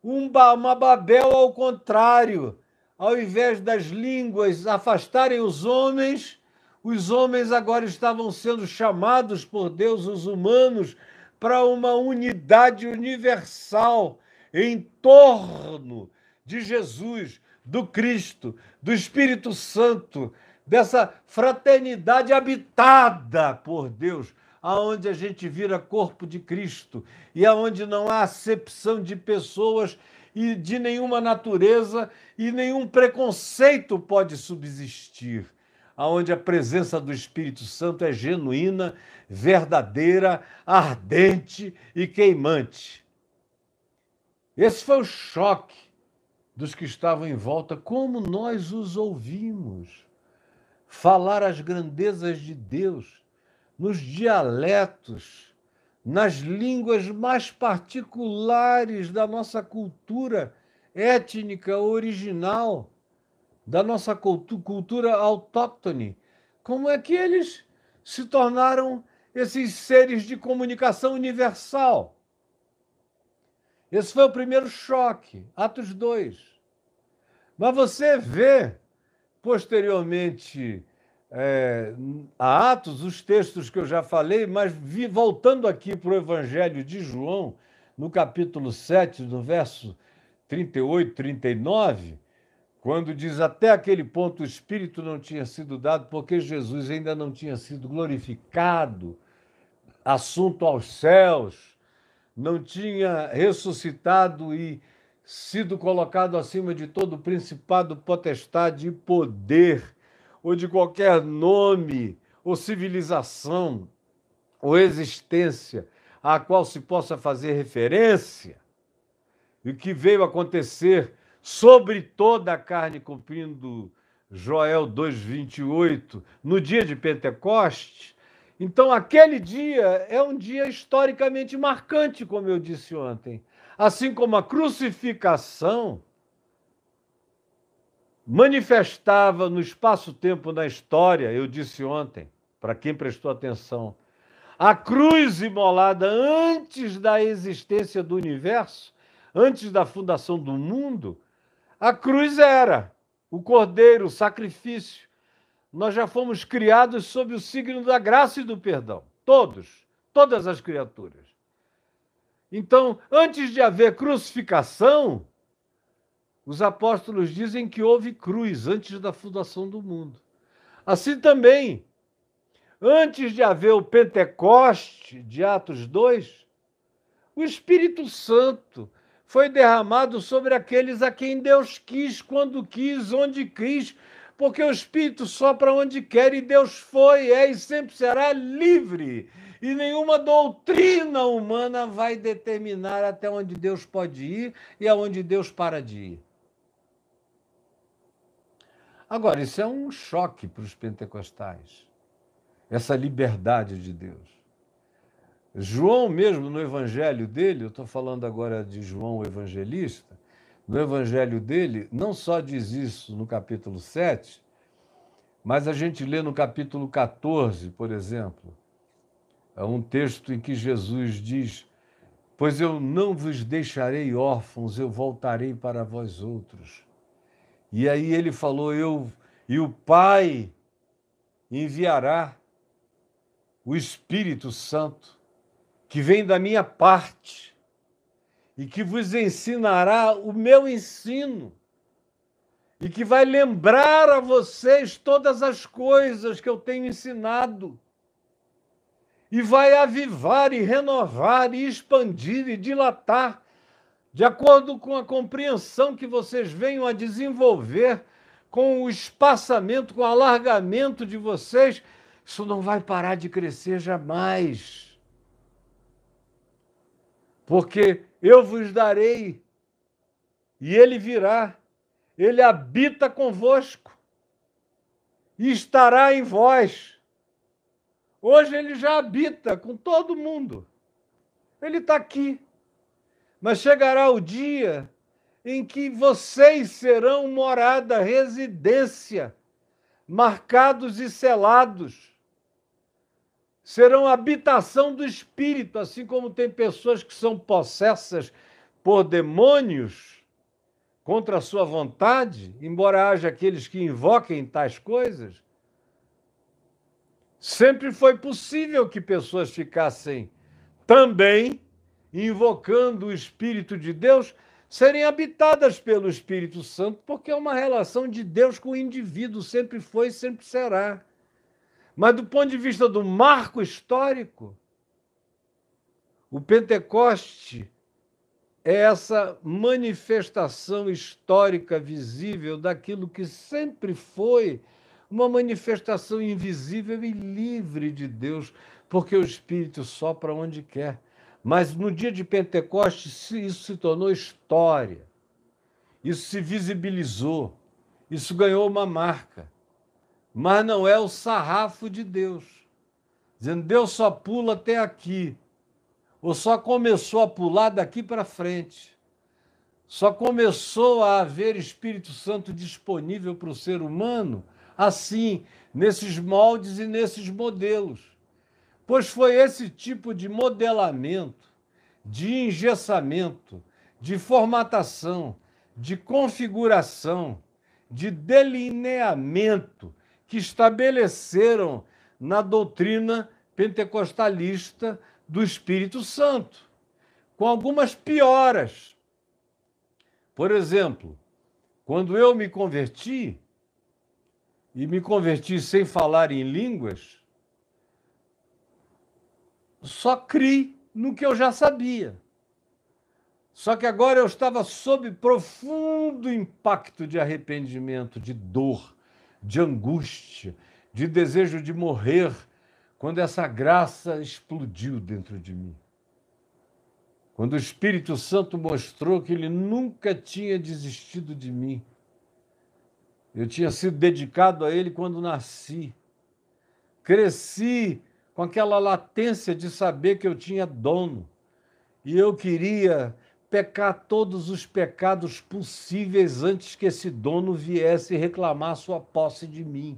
uma Babel ao contrário. Ao invés das línguas afastarem os homens, os homens agora estavam sendo chamados por Deus, os humanos, para uma unidade universal em torno de Jesus, do Cristo, do Espírito Santo, dessa fraternidade habitada por Deus, aonde a gente vira corpo de Cristo e aonde não há acepção de pessoas e de nenhuma natureza e nenhum preconceito pode subsistir aonde a presença do Espírito Santo é genuína, verdadeira, ardente e queimante. Esse foi o choque dos que estavam em volta, como nós os ouvimos falar as grandezas de Deus nos dialetos, nas línguas mais particulares da nossa cultura étnica original da nossa cultura autóctone. Como é que eles se tornaram esses seres de comunicação universal? Esse foi o primeiro choque, Atos 2. Mas você vê, posteriormente, é, a Atos, os textos que eu já falei, mas vi, voltando aqui para o Evangelho de João, no capítulo 7, no verso 38, 39, quando diz até aquele ponto o Espírito não tinha sido dado porque Jesus ainda não tinha sido glorificado, assunto aos céus, não tinha ressuscitado e sido colocado acima de todo principado, potestade e poder, ou de qualquer nome ou civilização ou existência a qual se possa fazer referência, e que veio acontecer sobre toda a carne, cumprindo Joel 2,28, no dia de Pentecostes. Então, aquele dia é um dia historicamente marcante, como eu disse ontem. Assim como a crucificação manifestava no espaço-tempo na história, eu disse ontem, para quem prestou atenção, a cruz imolada antes da existência do universo, antes da fundação do mundo, a cruz era o cordeiro, o sacrifício. Nós já fomos criados sob o signo da graça e do perdão. Todos, todas as criaturas. Então, antes de haver crucificação, os apóstolos dizem que houve cruz antes da fundação do mundo. Assim também, antes de haver o Pentecoste de Atos 2, o Espírito Santo foi derramado sobre aqueles a quem Deus quis, quando quis, onde quis, porque o Espírito sopra onde quer e Deus foi, é e sempre será livre. E nenhuma doutrina humana vai determinar até onde Deus pode ir e aonde Deus para de ir. Agora, isso é um choque para os pentecostais, essa liberdade de Deus. João, mesmo no evangelho dele, eu estou falando agora de João o evangelista, no evangelho dele, não só diz isso no capítulo 7, mas a gente lê no capítulo 14, por exemplo, é um texto em que Jesus diz: Pois eu não vos deixarei órfãos, eu voltarei para vós outros. E aí ele falou: Eu e o Pai enviará o Espírito Santo que vem da minha parte e que vos ensinará o meu ensino e que vai lembrar a vocês todas as coisas que eu tenho ensinado e vai avivar e renovar e expandir e dilatar de acordo com a compreensão que vocês venham a desenvolver com o espaçamento, com o alargamento de vocês, isso não vai parar de crescer jamais porque eu vos darei, e ele virá, ele habita convosco, e estará em vós. Hoje ele já habita com todo mundo, ele está aqui, mas chegará o dia em que vocês serão morada, residência, marcados e selados serão habitação do espírito, assim como tem pessoas que são possessas por demônios contra a sua vontade, embora haja aqueles que invoquem tais coisas. Sempre foi possível que pessoas ficassem também invocando o Espírito de Deus, serem habitadas pelo Espírito Santo, porque é uma relação de Deus com o indivíduo, sempre foi e sempre será. Mas do ponto de vista do marco histórico, o Pentecoste é essa manifestação histórica visível daquilo que sempre foi uma manifestação invisível e livre de Deus, porque o Espírito sopra onde quer. Mas no dia de Pentecostes, isso se tornou história, isso se visibilizou, isso ganhou uma marca mas não é o sarrafo de Deus. Dizendo, Deus só pula até aqui, ou só começou a pular daqui para frente. Só começou a haver Espírito Santo disponível para o ser humano assim, nesses moldes e nesses modelos. Pois foi esse tipo de modelamento, de engessamento, de formatação, de configuração, de delineamento que estabeleceram na doutrina pentecostalista do Espírito Santo. com algumas pioras. Por exemplo, quando eu me converti, e me converti sem falar em línguas, só criei no que eu já sabia. Só que agora eu estava sob profundo impacto de arrependimento, de dor, de angústia, de desejo de morrer, quando essa graça explodiu dentro de mim. Quando o Espírito Santo mostrou que ele nunca tinha desistido de mim. Eu tinha sido dedicado a ele quando nasci. Cresci com aquela latência de saber que eu tinha dono. E eu queria pecar todos os pecados possíveis antes que esse dono viesse reclamar sua posse de mim.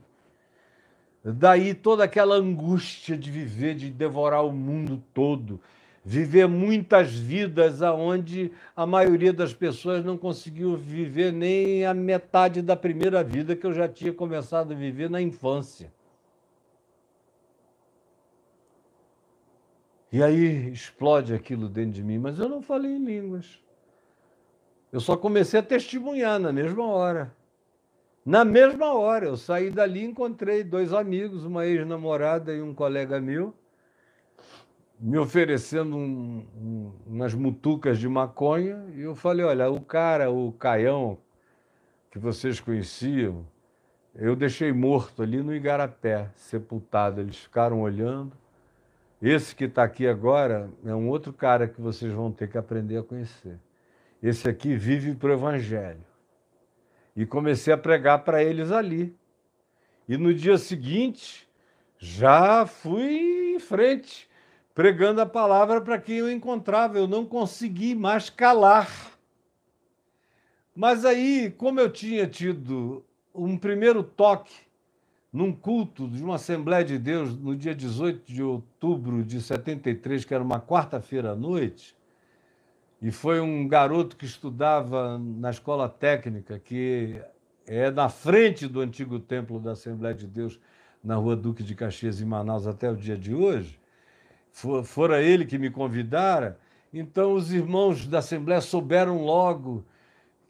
Daí toda aquela angústia de viver, de devorar o mundo todo, viver muitas vidas aonde a maioria das pessoas não conseguiu viver nem a metade da primeira vida que eu já tinha começado a viver na infância. E aí explode aquilo dentro de mim, mas eu não falei em línguas. Eu só comecei a testemunhar na mesma hora. Na mesma hora, eu saí dali e encontrei dois amigos, uma ex-namorada e um colega meu, me oferecendo um, um, umas mutucas de maconha. E eu falei: olha, o cara, o Caião, que vocês conheciam, eu deixei morto ali no Igarapé, sepultado. Eles ficaram olhando. Esse que está aqui agora é um outro cara que vocês vão ter que aprender a conhecer. Esse aqui vive para o Evangelho. E comecei a pregar para eles ali. E no dia seguinte, já fui em frente, pregando a palavra para quem eu encontrava. Eu não consegui mais calar. Mas aí, como eu tinha tido um primeiro toque num culto de uma Assembleia de Deus no dia 18 de outubro de 73, que era uma quarta-feira à noite, e foi um garoto que estudava na escola técnica, que é na frente do antigo templo da Assembleia de Deus, na rua Duque de Caxias, em Manaus, até o dia de hoje. Fora ele que me convidara. Então, os irmãos da Assembleia souberam logo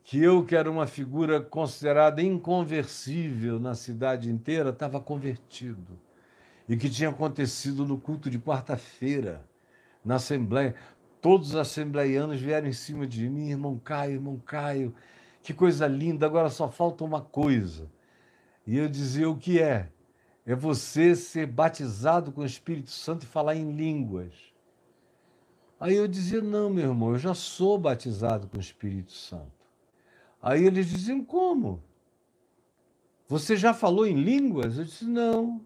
que eu, que era uma figura considerada inconversível na cidade inteira, estava convertido. E que tinha acontecido no culto de quarta-feira, na Assembleia. Todos os assembleianos vieram em cima de mim, irmão Caio, irmão Caio, que coisa linda, agora só falta uma coisa. E eu dizia: o que é? É você ser batizado com o Espírito Santo e falar em línguas. Aí eu dizia: não, meu irmão, eu já sou batizado com o Espírito Santo. Aí eles diziam: Como? Você já falou em línguas? Eu disse: Não.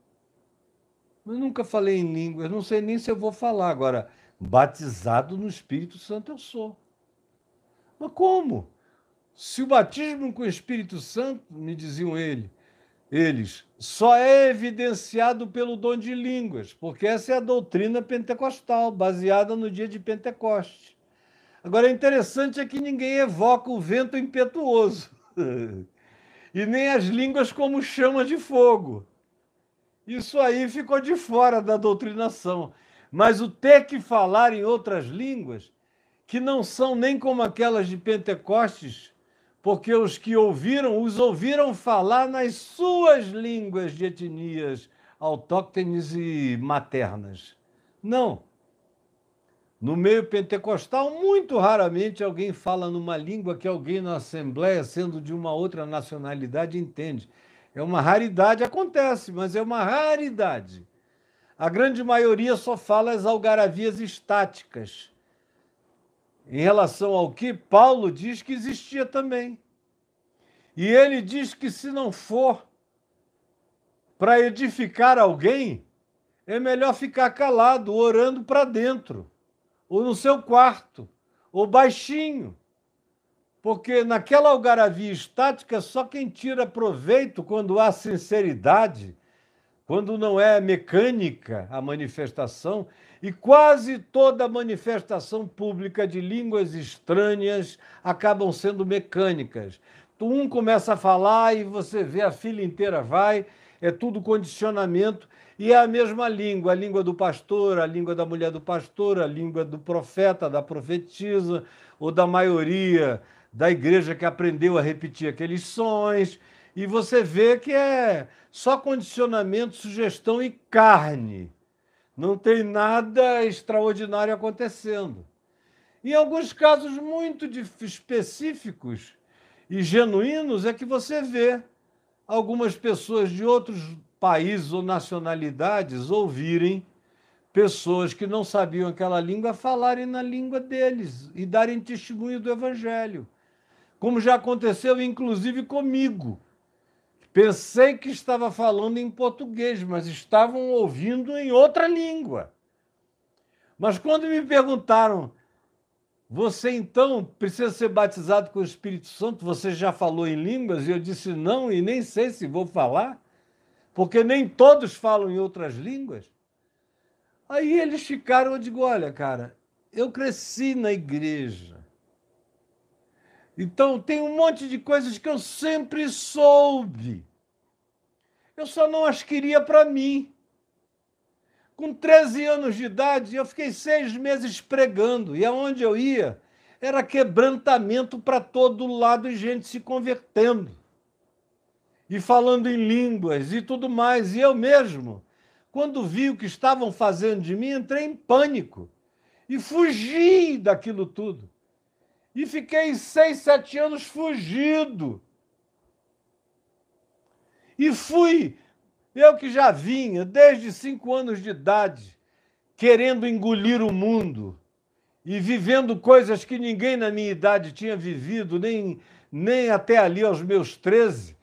Eu nunca falei em línguas, não sei nem se eu vou falar. Agora, batizado no Espírito Santo eu sou. Mas como? Se o batismo com o Espírito Santo, me diziam ele, eles, só é evidenciado pelo dom de línguas, porque essa é a doutrina pentecostal, baseada no dia de Pentecoste. Agora, interessante é que ninguém evoca o vento impetuoso e nem as línguas como chama de fogo. Isso aí ficou de fora da doutrinação. Mas o ter que falar em outras línguas, que não são nem como aquelas de Pentecostes, porque os que ouviram, os ouviram falar nas suas línguas de etnias autóctones e maternas. Não. No meio pentecostal, muito raramente alguém fala numa língua que alguém na Assembleia, sendo de uma outra nacionalidade, entende. É uma raridade, acontece, mas é uma raridade. A grande maioria só fala as algaravias estáticas, em relação ao que Paulo diz que existia também. E ele diz que se não for para edificar alguém, é melhor ficar calado, orando para dentro ou no seu quarto, ou baixinho. Porque naquela algaravia estática, só quem tira proveito quando há sinceridade, quando não é mecânica a manifestação, e quase toda manifestação pública de línguas estranhas acabam sendo mecânicas. Um começa a falar e você vê a fila inteira vai, é tudo condicionamento e é a mesma língua, a língua do pastor, a língua da mulher do pastor, a língua do profeta, da profetisa, ou da maioria da igreja que aprendeu a repetir aqueles sons. E você vê que é só condicionamento, sugestão e carne. Não tem nada extraordinário acontecendo. Em alguns casos muito específicos e genuínos é que você vê algumas pessoas de outros países ou nacionalidades ouvirem pessoas que não sabiam aquela língua falarem na língua deles e darem testemunho do Evangelho. Como já aconteceu, inclusive, comigo. Pensei que estava falando em português, mas estavam ouvindo em outra língua. Mas quando me perguntaram, você então precisa ser batizado com o Espírito Santo? Você já falou em línguas? E eu disse não, e nem sei se vou falar porque nem todos falam em outras línguas. Aí eles ficaram, eu digo, olha, cara, eu cresci na igreja. Então tem um monte de coisas que eu sempre soube. Eu só não as queria para mim. Com 13 anos de idade, eu fiquei seis meses pregando, e aonde eu ia era quebrantamento para todo lado e gente se convertendo e falando em línguas e tudo mais. E eu mesmo, quando vi o que estavam fazendo de mim, entrei em pânico e fugi daquilo tudo. E fiquei seis, sete anos fugido. E fui, eu que já vinha desde cinco anos de idade, querendo engolir o mundo e vivendo coisas que ninguém na minha idade tinha vivido, nem, nem até ali aos meus 13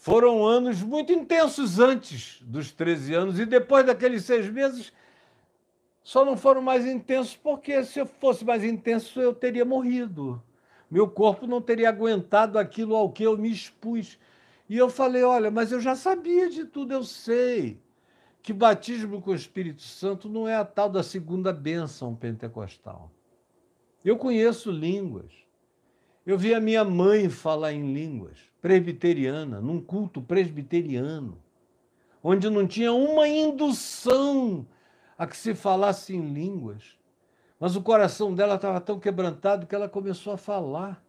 foram anos muito intensos antes dos 13 anos e depois daqueles seis meses só não foram mais intensos porque se eu fosse mais intenso eu teria morrido. Meu corpo não teria aguentado aquilo ao que eu me expus. E eu falei: olha, mas eu já sabia de tudo, eu sei que batismo com o Espírito Santo não é a tal da segunda bênção pentecostal. Eu conheço línguas. Eu vi a minha mãe falar em línguas presbiteriana, num culto presbiteriano, onde não tinha uma indução a que se falasse em línguas. Mas o coração dela estava tão quebrantado que ela começou a falar.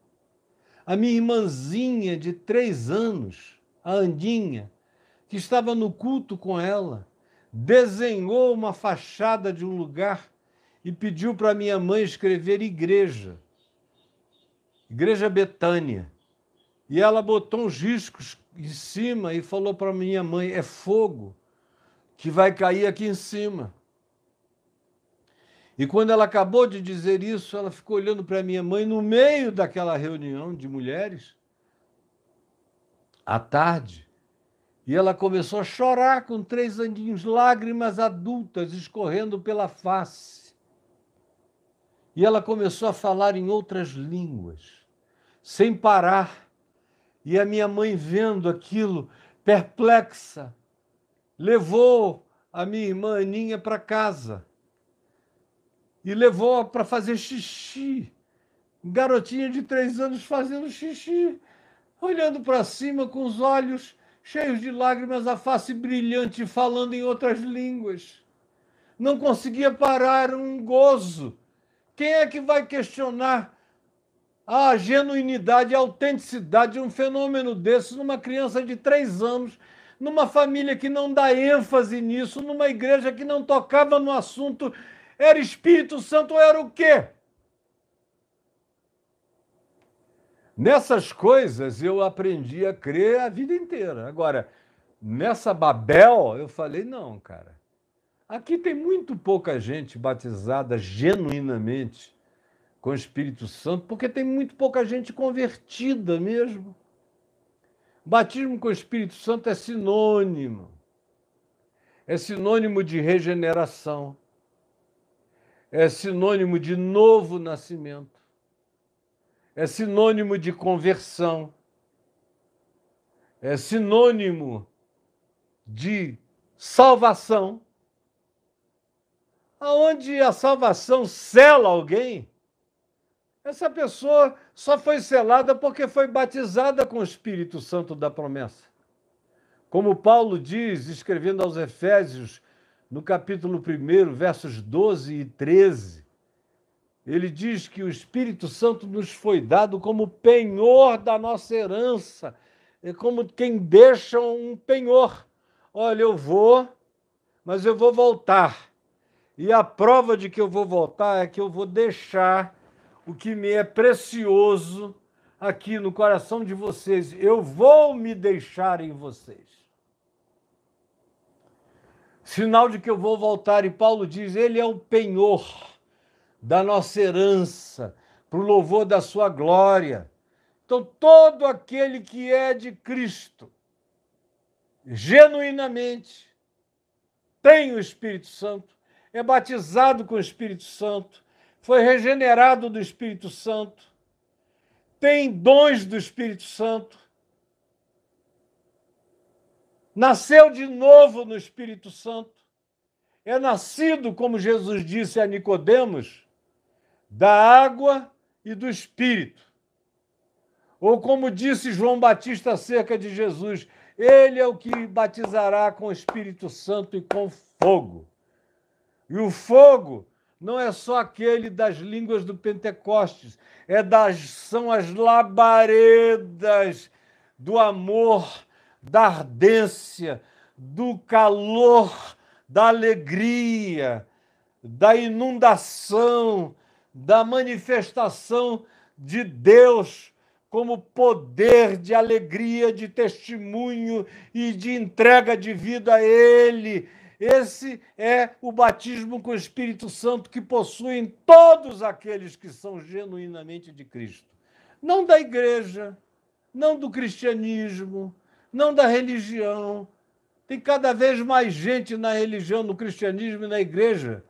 A minha irmãzinha de três anos, a Andinha, que estava no culto com ela, desenhou uma fachada de um lugar e pediu para minha mãe escrever igreja. Igreja Betânia. E ela botou uns riscos em cima e falou para minha mãe: é fogo que vai cair aqui em cima. E quando ela acabou de dizer isso, ela ficou olhando para minha mãe no meio daquela reunião de mulheres, à tarde, e ela começou a chorar com três aninhos, lágrimas adultas escorrendo pela face. E ela começou a falar em outras línguas, sem parar e a minha mãe, vendo aquilo, perplexa, levou a minha irmã Aninha para casa e levou-a para fazer xixi. Garotinha de três anos fazendo xixi, olhando para cima com os olhos cheios de lágrimas, a face brilhante, falando em outras línguas. Não conseguia parar um gozo. Quem é que vai questionar a genuinidade, a autenticidade de um fenômeno desse numa criança de três anos, numa família que não dá ênfase nisso, numa igreja que não tocava no assunto. Era Espírito Santo, era o quê? Nessas coisas eu aprendi a crer a vida inteira. Agora, nessa Babel, eu falei: não, cara. Aqui tem muito pouca gente batizada genuinamente com o Espírito Santo, porque tem muito pouca gente convertida mesmo. Batismo com o Espírito Santo é sinônimo. É sinônimo de regeneração. É sinônimo de novo nascimento. É sinônimo de conversão. É sinônimo de salvação. Aonde a salvação sela alguém, essa pessoa só foi selada porque foi batizada com o Espírito Santo da promessa. Como Paulo diz, escrevendo aos Efésios, no capítulo 1, versos 12 e 13, ele diz que o Espírito Santo nos foi dado como penhor da nossa herança, é como quem deixa um penhor. Olha, eu vou, mas eu vou voltar. E a prova de que eu vou voltar é que eu vou deixar o que me é precioso aqui no coração de vocês. Eu vou me deixar em vocês. Sinal de que eu vou voltar, e Paulo diz: Ele é o penhor da nossa herança, para o louvor da sua glória. Então, todo aquele que é de Cristo, genuinamente, tem o Espírito Santo, é batizado com o Espírito Santo, foi regenerado do Espírito Santo, tem dons do Espírito Santo, nasceu de novo no Espírito Santo, é nascido, como Jesus disse a Nicodemos, da água e do Espírito. Ou como disse João Batista acerca de Jesus, ele é o que batizará com o Espírito Santo e com fogo. E o fogo não é só aquele das línguas do Pentecostes, é das são as labaredas do amor da ardência, do calor, da alegria, da inundação, da manifestação de Deus como poder de alegria, de testemunho e de entrega de vida a Ele. Esse é o batismo com o Espírito Santo que possuem todos aqueles que são genuinamente de Cristo. Não da igreja, não do cristianismo, não da religião. Tem cada vez mais gente na religião, no cristianismo e na igreja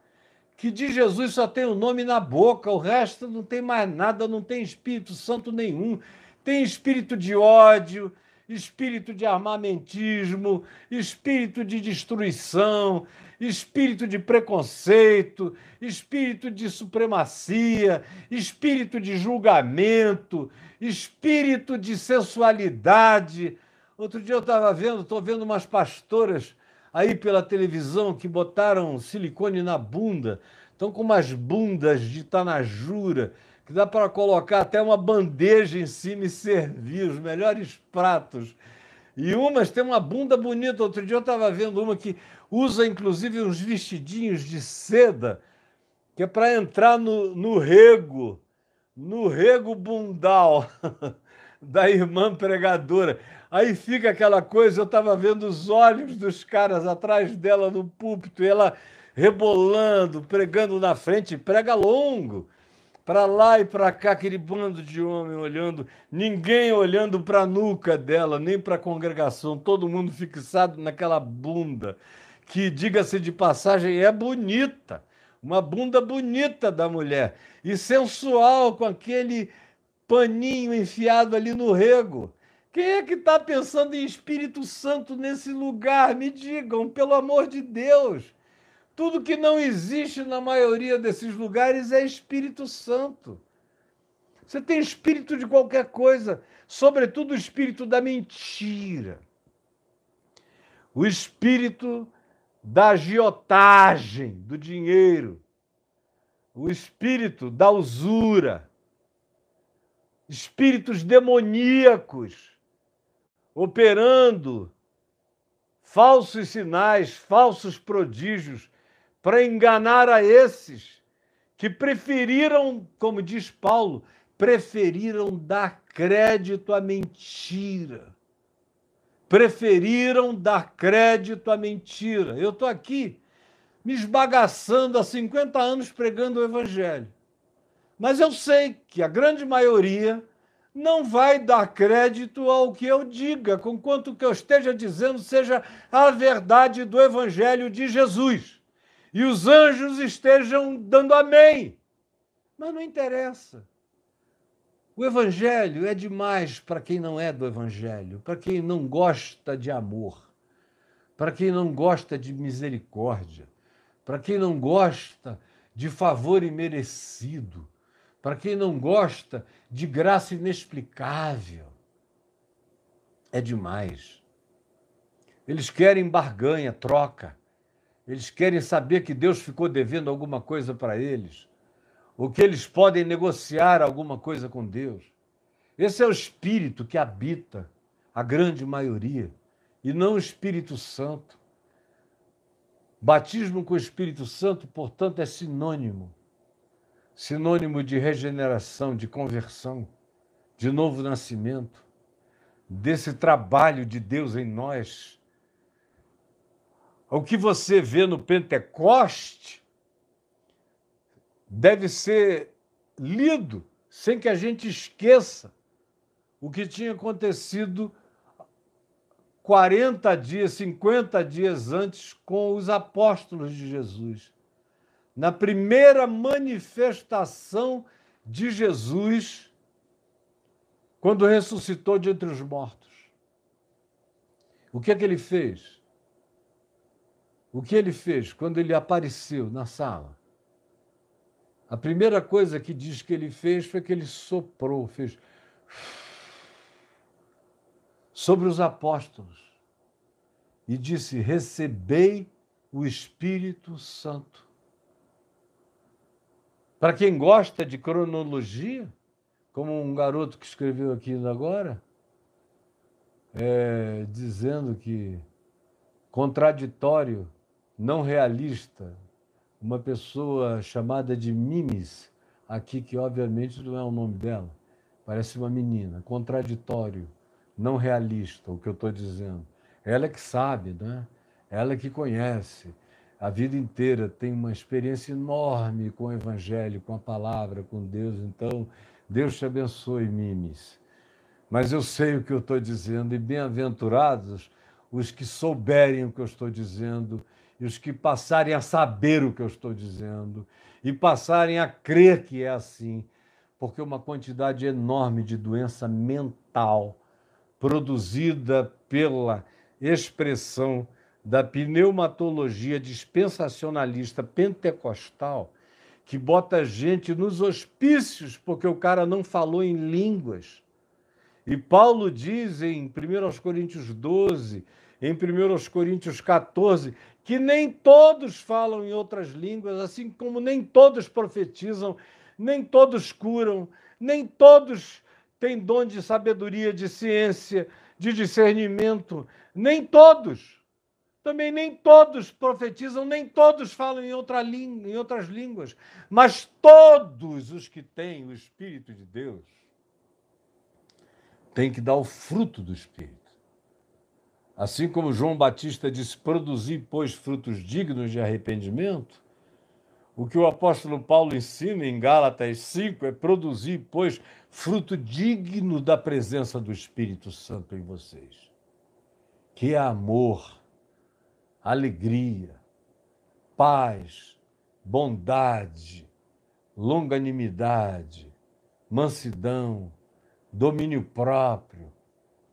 que de Jesus só tem o nome na boca, o resto não tem mais nada, não tem Espírito Santo nenhum. Tem espírito de ódio, espírito de armamentismo, espírito de destruição, espírito de preconceito, espírito de supremacia, espírito de julgamento, espírito de sensualidade. Outro dia eu estava vendo, estou vendo umas pastoras aí pela televisão que botaram silicone na bunda, estão com umas bundas de tanajura, que dá para colocar até uma bandeja em cima e servir os melhores pratos. E umas têm uma bunda bonita. Outro dia eu estava vendo uma que usa inclusive uns vestidinhos de seda, que é para entrar no, no rego, no rego bundal da irmã pregadora. Aí fica aquela coisa, eu estava vendo os olhos dos caras atrás dela no púlpito, e ela rebolando, pregando na frente, prega longo, para lá e para cá, aquele bando de homem olhando, ninguém olhando para a nuca dela, nem para a congregação, todo mundo fixado naquela bunda, que, diga-se de passagem, é bonita, uma bunda bonita da mulher, e sensual, com aquele paninho enfiado ali no rego. Quem é que está pensando em Espírito Santo nesse lugar? Me digam, pelo amor de Deus. Tudo que não existe na maioria desses lugares é Espírito Santo. Você tem espírito de qualquer coisa, sobretudo o espírito da mentira. O espírito da agiotagem do dinheiro. O espírito da usura. Espíritos demoníacos operando falsos sinais, falsos prodígios, para enganar a esses que preferiram, como diz Paulo, preferiram dar crédito à mentira. Preferiram dar crédito à mentira. Eu estou aqui me esbagaçando há 50 anos pregando o Evangelho. Mas eu sei que a grande maioria não vai dar crédito ao que eu diga, conquanto o que eu esteja dizendo seja a verdade do Evangelho de Jesus. E os anjos estejam dando amém. Mas não interessa. O Evangelho é demais para quem não é do Evangelho, para quem não gosta de amor, para quem não gosta de misericórdia, para quem não gosta de favor imerecido, para quem não gosta de graça inexplicável. É demais. Eles querem barganha, troca. Eles querem saber que Deus ficou devendo alguma coisa para eles, ou que eles podem negociar alguma coisa com Deus. Esse é o espírito que habita a grande maioria, e não o Espírito Santo. Batismo com o Espírito Santo, portanto, é sinônimo sinônimo de regeneração, de conversão, de novo nascimento, desse trabalho de Deus em nós. O que você vê no Pentecoste deve ser lido sem que a gente esqueça o que tinha acontecido 40 dias, 50 dias antes com os apóstolos de Jesus. Na primeira manifestação de Jesus, quando ressuscitou de entre os mortos. O que é que ele fez? O que ele fez quando ele apareceu na sala? A primeira coisa que diz que ele fez foi que ele soprou, fez sobre os apóstolos e disse: Recebei o Espírito Santo. Para quem gosta de cronologia, como um garoto que escreveu aqui agora, é, dizendo que contraditório, não realista, uma pessoa chamada de Mimes, aqui que obviamente não é o nome dela, parece uma menina, contraditório, não realista, o que eu estou dizendo. Ela é que sabe, né? ela é que conhece. A vida inteira tem uma experiência enorme com o Evangelho, com a palavra, com Deus. Então, Deus te abençoe, Mimes. Mas eu sei o que eu estou dizendo, e bem-aventurados os que souberem o que eu estou dizendo, e os que passarem a saber o que eu estou dizendo, e passarem a crer que é assim, porque uma quantidade enorme de doença mental produzida pela expressão da pneumatologia dispensacionalista pentecostal, que bota gente nos hospícios porque o cara não falou em línguas. E Paulo diz em 1 Coríntios 12, em 1 Coríntios 14, que nem todos falam em outras línguas, assim como nem todos profetizam, nem todos curam, nem todos têm dom de sabedoria, de ciência, de discernimento, nem todos. Também nem todos profetizam, nem todos falam em, outra língua, em outras línguas, mas todos os que têm o Espírito de Deus têm que dar o fruto do Espírito. Assim como João Batista disse: produzir, pois, frutos dignos de arrependimento, o que o apóstolo Paulo ensina em Gálatas 5 é produzir, pois, fruto digno da presença do Espírito Santo em vocês, que é amor alegria, paz, bondade, longanimidade, mansidão, domínio próprio.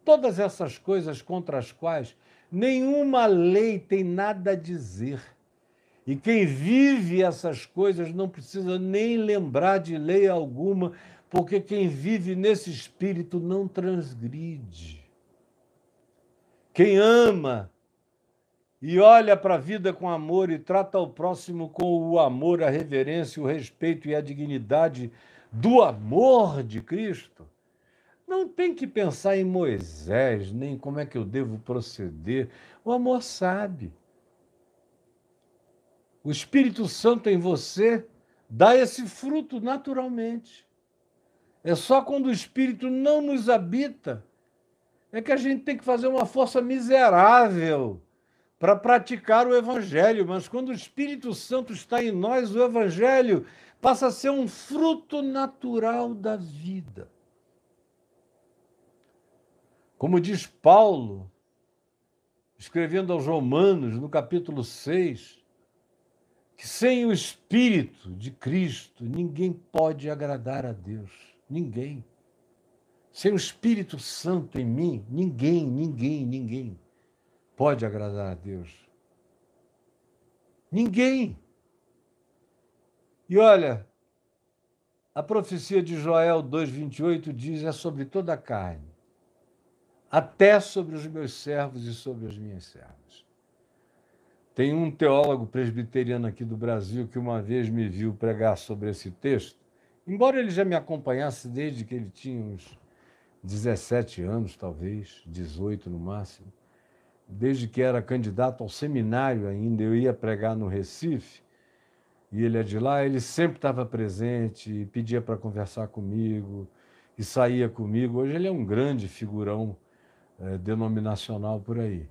Todas essas coisas contra as quais nenhuma lei tem nada a dizer. E quem vive essas coisas não precisa nem lembrar de lei alguma, porque quem vive nesse espírito não transgride. Quem ama e olha para a vida com amor e trata o próximo com o amor, a reverência, o respeito e a dignidade do amor de Cristo, não tem que pensar em Moisés, nem como é que eu devo proceder. O amor sabe. O Espírito Santo em você dá esse fruto naturalmente. É só quando o Espírito não nos habita é que a gente tem que fazer uma força miserável para praticar o Evangelho, mas quando o Espírito Santo está em nós, o Evangelho passa a ser um fruto natural da vida. Como diz Paulo, escrevendo aos Romanos, no capítulo 6, que sem o Espírito de Cristo ninguém pode agradar a Deus. Ninguém. Sem o Espírito Santo em mim, ninguém, ninguém, ninguém pode agradar a Deus? Ninguém. E olha, a profecia de Joel 2,28 diz: é sobre toda a carne. Até sobre os meus servos e sobre as minhas servas. Tem um teólogo presbiteriano aqui do Brasil que uma vez me viu pregar sobre esse texto, embora ele já me acompanhasse desde que ele tinha uns 17 anos, talvez, 18 no máximo, desde que era candidato ao seminário ainda, eu ia pregar no Recife, e ele é de lá, ele sempre estava presente pedia para conversar comigo e saía comigo. Hoje ele é um grande figurão é, denominacional por aí.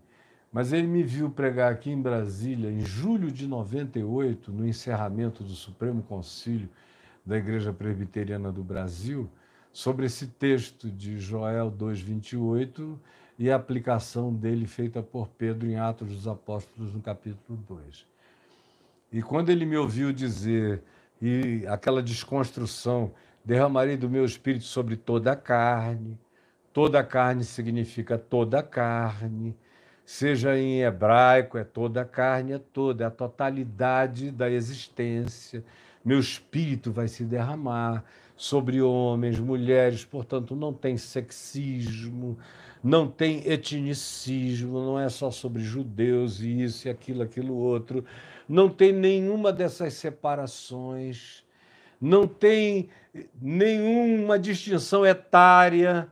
Mas ele me viu pregar aqui em Brasília, em julho de 98, no encerramento do Supremo Concílio da Igreja Presbiteriana do Brasil, sobre esse texto de Joel 2,28 e a aplicação dele feita por Pedro em Atos dos Apóstolos, no capítulo 2. E quando ele me ouviu dizer, e aquela desconstrução, derramarei do meu espírito sobre toda a carne, toda carne significa toda carne seja em hebraico, é toda carne, é toda, é a totalidade da existência. Meu espírito vai se derramar sobre homens, mulheres, portanto, não tem sexismo, não tem etnicismo, não é só sobre judeus e isso e aquilo, aquilo outro, não tem nenhuma dessas separações, não tem nenhuma distinção etária,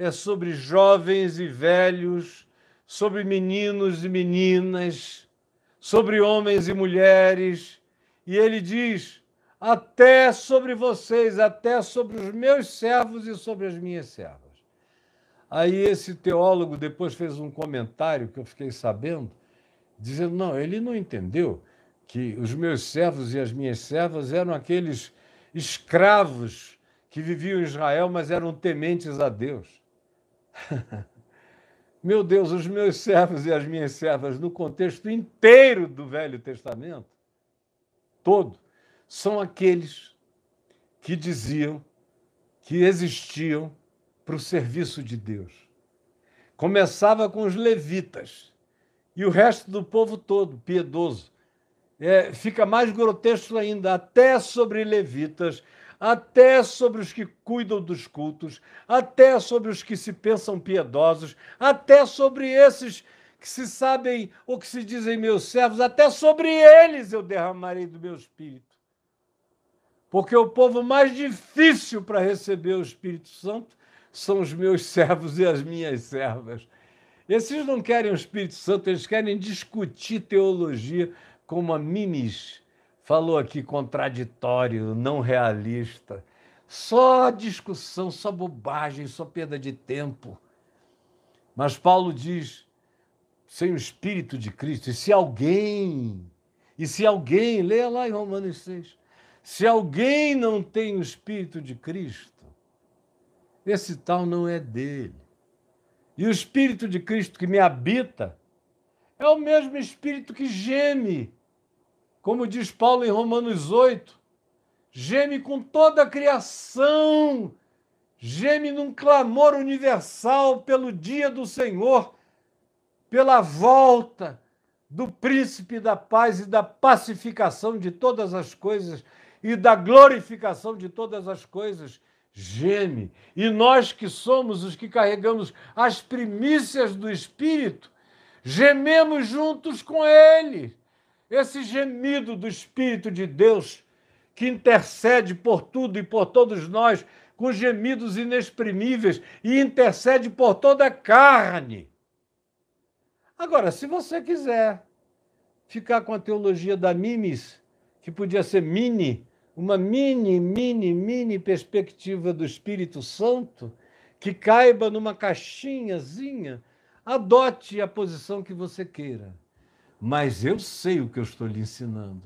é sobre jovens e velhos sobre meninos e meninas, sobre homens e mulheres, e ele diz: até sobre vocês, até sobre os meus servos e sobre as minhas servas. Aí esse teólogo depois fez um comentário que eu fiquei sabendo, dizendo: não, ele não entendeu que os meus servos e as minhas servas eram aqueles escravos que viviam em Israel, mas eram tementes a Deus. Meu Deus, os meus servos e as minhas servas, no contexto inteiro do Velho Testamento, todo, são aqueles que diziam que existiam para o serviço de Deus. Começava com os levitas e o resto do povo todo, piedoso. É, fica mais grotesco ainda, até sobre levitas até sobre os que cuidam dos cultos, até sobre os que se pensam piedosos, até sobre esses que se sabem ou que se dizem meus servos, até sobre eles eu derramarei do meu espírito. Porque o povo mais difícil para receber o Espírito Santo são os meus servos e as minhas servas. Esses não querem o Espírito Santo, eles querem discutir teologia com uma minis falou aqui contraditório, não realista. Só discussão, só bobagem, só perda de tempo. Mas Paulo diz: sem o Espírito de Cristo, e se alguém, e se alguém, leia lá em Romanos 6, se alguém não tem o Espírito de Cristo, esse tal não é dele. E o Espírito de Cristo que me habita é o mesmo Espírito que geme como diz Paulo em Romanos 8, geme com toda a criação, geme num clamor universal pelo dia do Senhor, pela volta do príncipe da paz e da pacificação de todas as coisas e da glorificação de todas as coisas. Geme. E nós que somos os que carregamos as primícias do Espírito, gememos juntos com ele esse gemido do Espírito de Deus que intercede por tudo e por todos nós, com gemidos inexprimíveis e intercede por toda a carne. Agora, se você quiser ficar com a teologia da mimes, que podia ser mini, uma mini, mini, mini perspectiva do Espírito Santo, que caiba numa caixinhazinha, adote a posição que você queira mas eu sei o que eu estou lhe ensinando.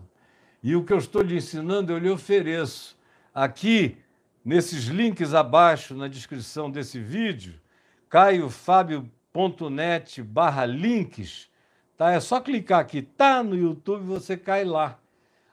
E o que eu estou lhe ensinando eu lhe ofereço aqui nesses links abaixo na descrição desse vídeo, caiofabio.net barra links, tá? É só clicar aqui, tá no YouTube, você cai lá.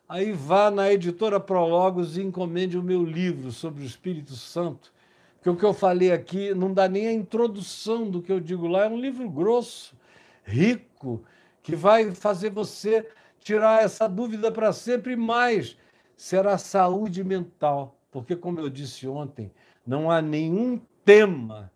Aí vá na editora Prologos e encomende o meu livro sobre o Espírito Santo, porque o que eu falei aqui não dá nem a introdução do que eu digo lá, é um livro grosso, rico, que vai fazer você tirar essa dúvida para sempre mais. Será saúde mental, porque, como eu disse ontem, não há nenhum tema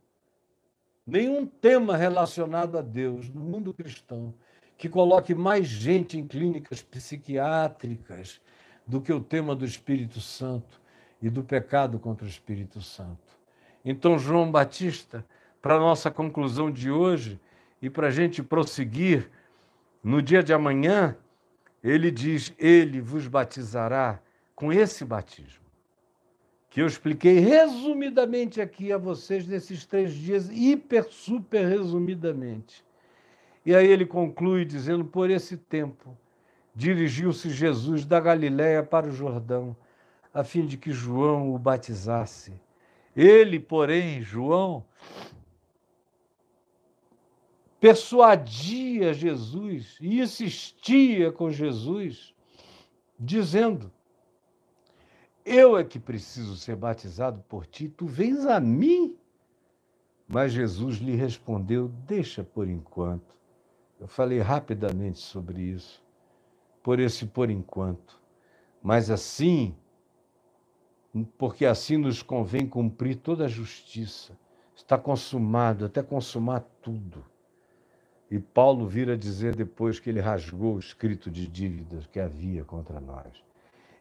nenhum tema relacionado a Deus no mundo cristão que coloque mais gente em clínicas psiquiátricas do que o tema do Espírito Santo e do pecado contra o Espírito Santo. Então, João Batista, para nossa conclusão de hoje e para a gente prosseguir, no dia de amanhã, ele diz: Ele vos batizará com esse batismo, que eu expliquei resumidamente aqui a vocês nesses três dias, hiper, super resumidamente. E aí ele conclui dizendo: Por esse tempo dirigiu-se Jesus da Galiléia para o Jordão, a fim de que João o batizasse. Ele, porém, João, persuadia Jesus e insistia com Jesus, dizendo: Eu é que preciso ser batizado por ti, tu vens a mim? Mas Jesus lhe respondeu: Deixa por enquanto. Eu falei rapidamente sobre isso, por esse por enquanto. Mas assim, porque assim nos convém cumprir toda a justiça. Está consumado, até consumar tudo. E Paulo vira dizer depois que ele rasgou o escrito de dívidas que havia contra nós.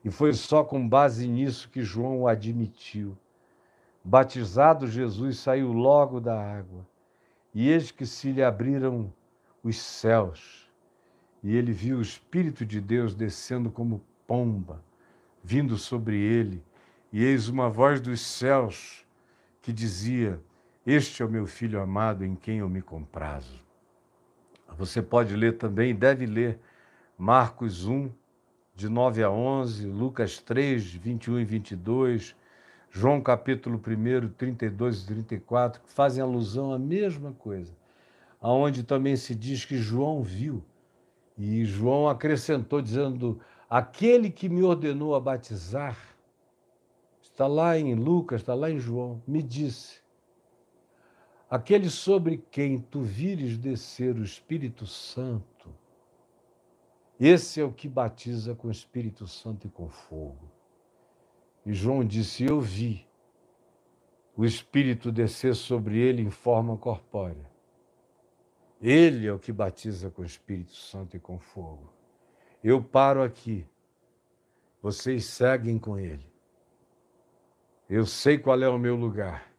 E foi só com base nisso que João o admitiu. Batizado Jesus saiu logo da água, e eis que se lhe abriram os céus, e ele viu o Espírito de Deus descendo como pomba, vindo sobre ele, e eis uma voz dos céus que dizia: Este é o meu filho amado em quem eu me comprazo. Você pode ler também, deve ler Marcos 1, de 9 a 11, Lucas 3, 21 e 22, João capítulo 1, 32 e 34, que fazem alusão à mesma coisa, aonde também se diz que João viu, e João acrescentou dizendo: Aquele que me ordenou a batizar, está lá em Lucas, está lá em João, me disse: aquele sobre quem tu vires descer o Espírito Santo, esse é o que batiza com o Espírito Santo e com fogo. E João disse: Eu vi o Espírito descer sobre ele em forma corpórea. Ele é o que batiza com o Espírito Santo e com fogo. Eu paro aqui. Vocês seguem com ele. Eu sei qual é o meu lugar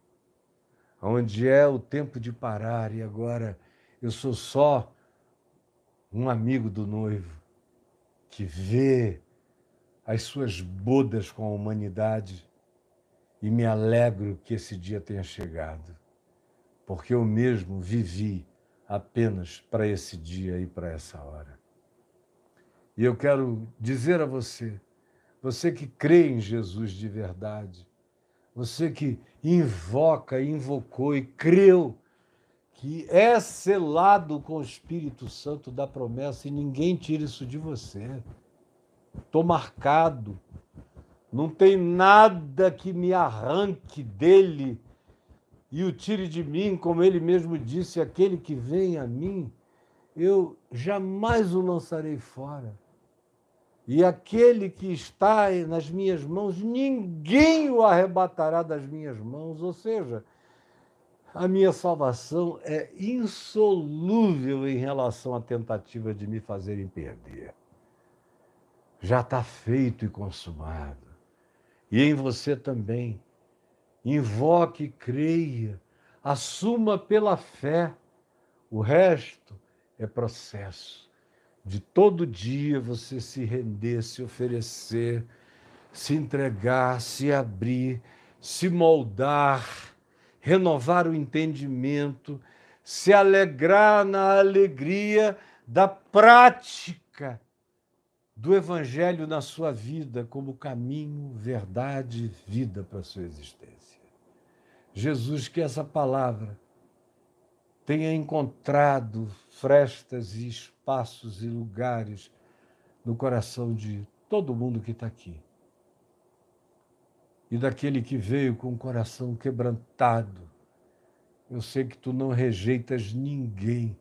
onde é o tempo de parar e agora eu sou só um amigo do noivo que vê as suas bodas com a humanidade e me alegro que esse dia tenha chegado, porque eu mesmo vivi apenas para esse dia e para essa hora. E eu quero dizer a você, você que crê em Jesus de verdade, você que invoca, invocou e creu que é selado com o Espírito Santo da promessa e ninguém tira isso de você. Estou marcado. Não tem nada que me arranque dele e o tire de mim, como ele mesmo disse: aquele que vem a mim, eu jamais o lançarei fora. E aquele que está nas minhas mãos, ninguém o arrebatará das minhas mãos. Ou seja, a minha salvação é insolúvel em relação à tentativa de me fazerem perder. Já está feito e consumado. E em você também. Invoque creia. Assuma pela fé. O resto é processo de todo dia você se render, se oferecer, se entregar, se abrir, se moldar, renovar o entendimento, se alegrar na alegria da prática do Evangelho na sua vida como caminho, verdade vida para a sua existência. Jesus, que essa palavra tenha encontrado frestas e espaços e lugares no coração de todo mundo que está aqui. E daquele que veio com o coração quebrantado. Eu sei que tu não rejeitas ninguém.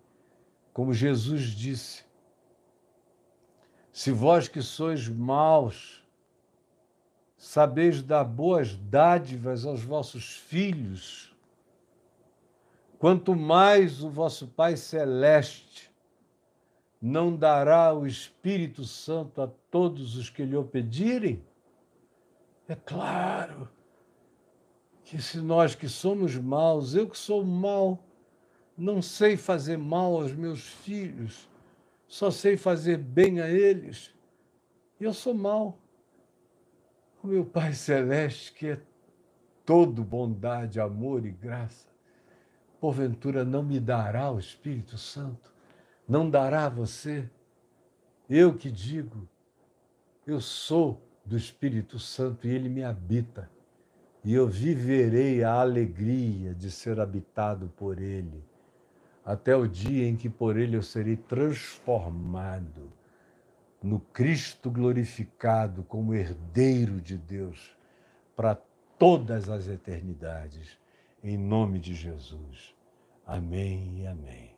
Como Jesus disse: Se vós que sois maus, sabeis dar boas dádivas aos vossos filhos, Quanto mais o vosso Pai Celeste não dará o Espírito Santo a todos os que lhe o pedirem? É claro que se nós que somos maus, eu que sou mau, não sei fazer mal aos meus filhos, só sei fazer bem a eles, eu sou mau. O meu Pai Celeste, que é todo bondade, amor e graça, porventura não me dará o Espírito Santo? Não dará a você? Eu que digo, eu sou do Espírito Santo e ele me habita, e eu viverei a alegria de ser habitado por ele, até o dia em que por ele eu serei transformado no Cristo glorificado como herdeiro de Deus para todas as eternidades, em nome de Jesus. Amém e amém.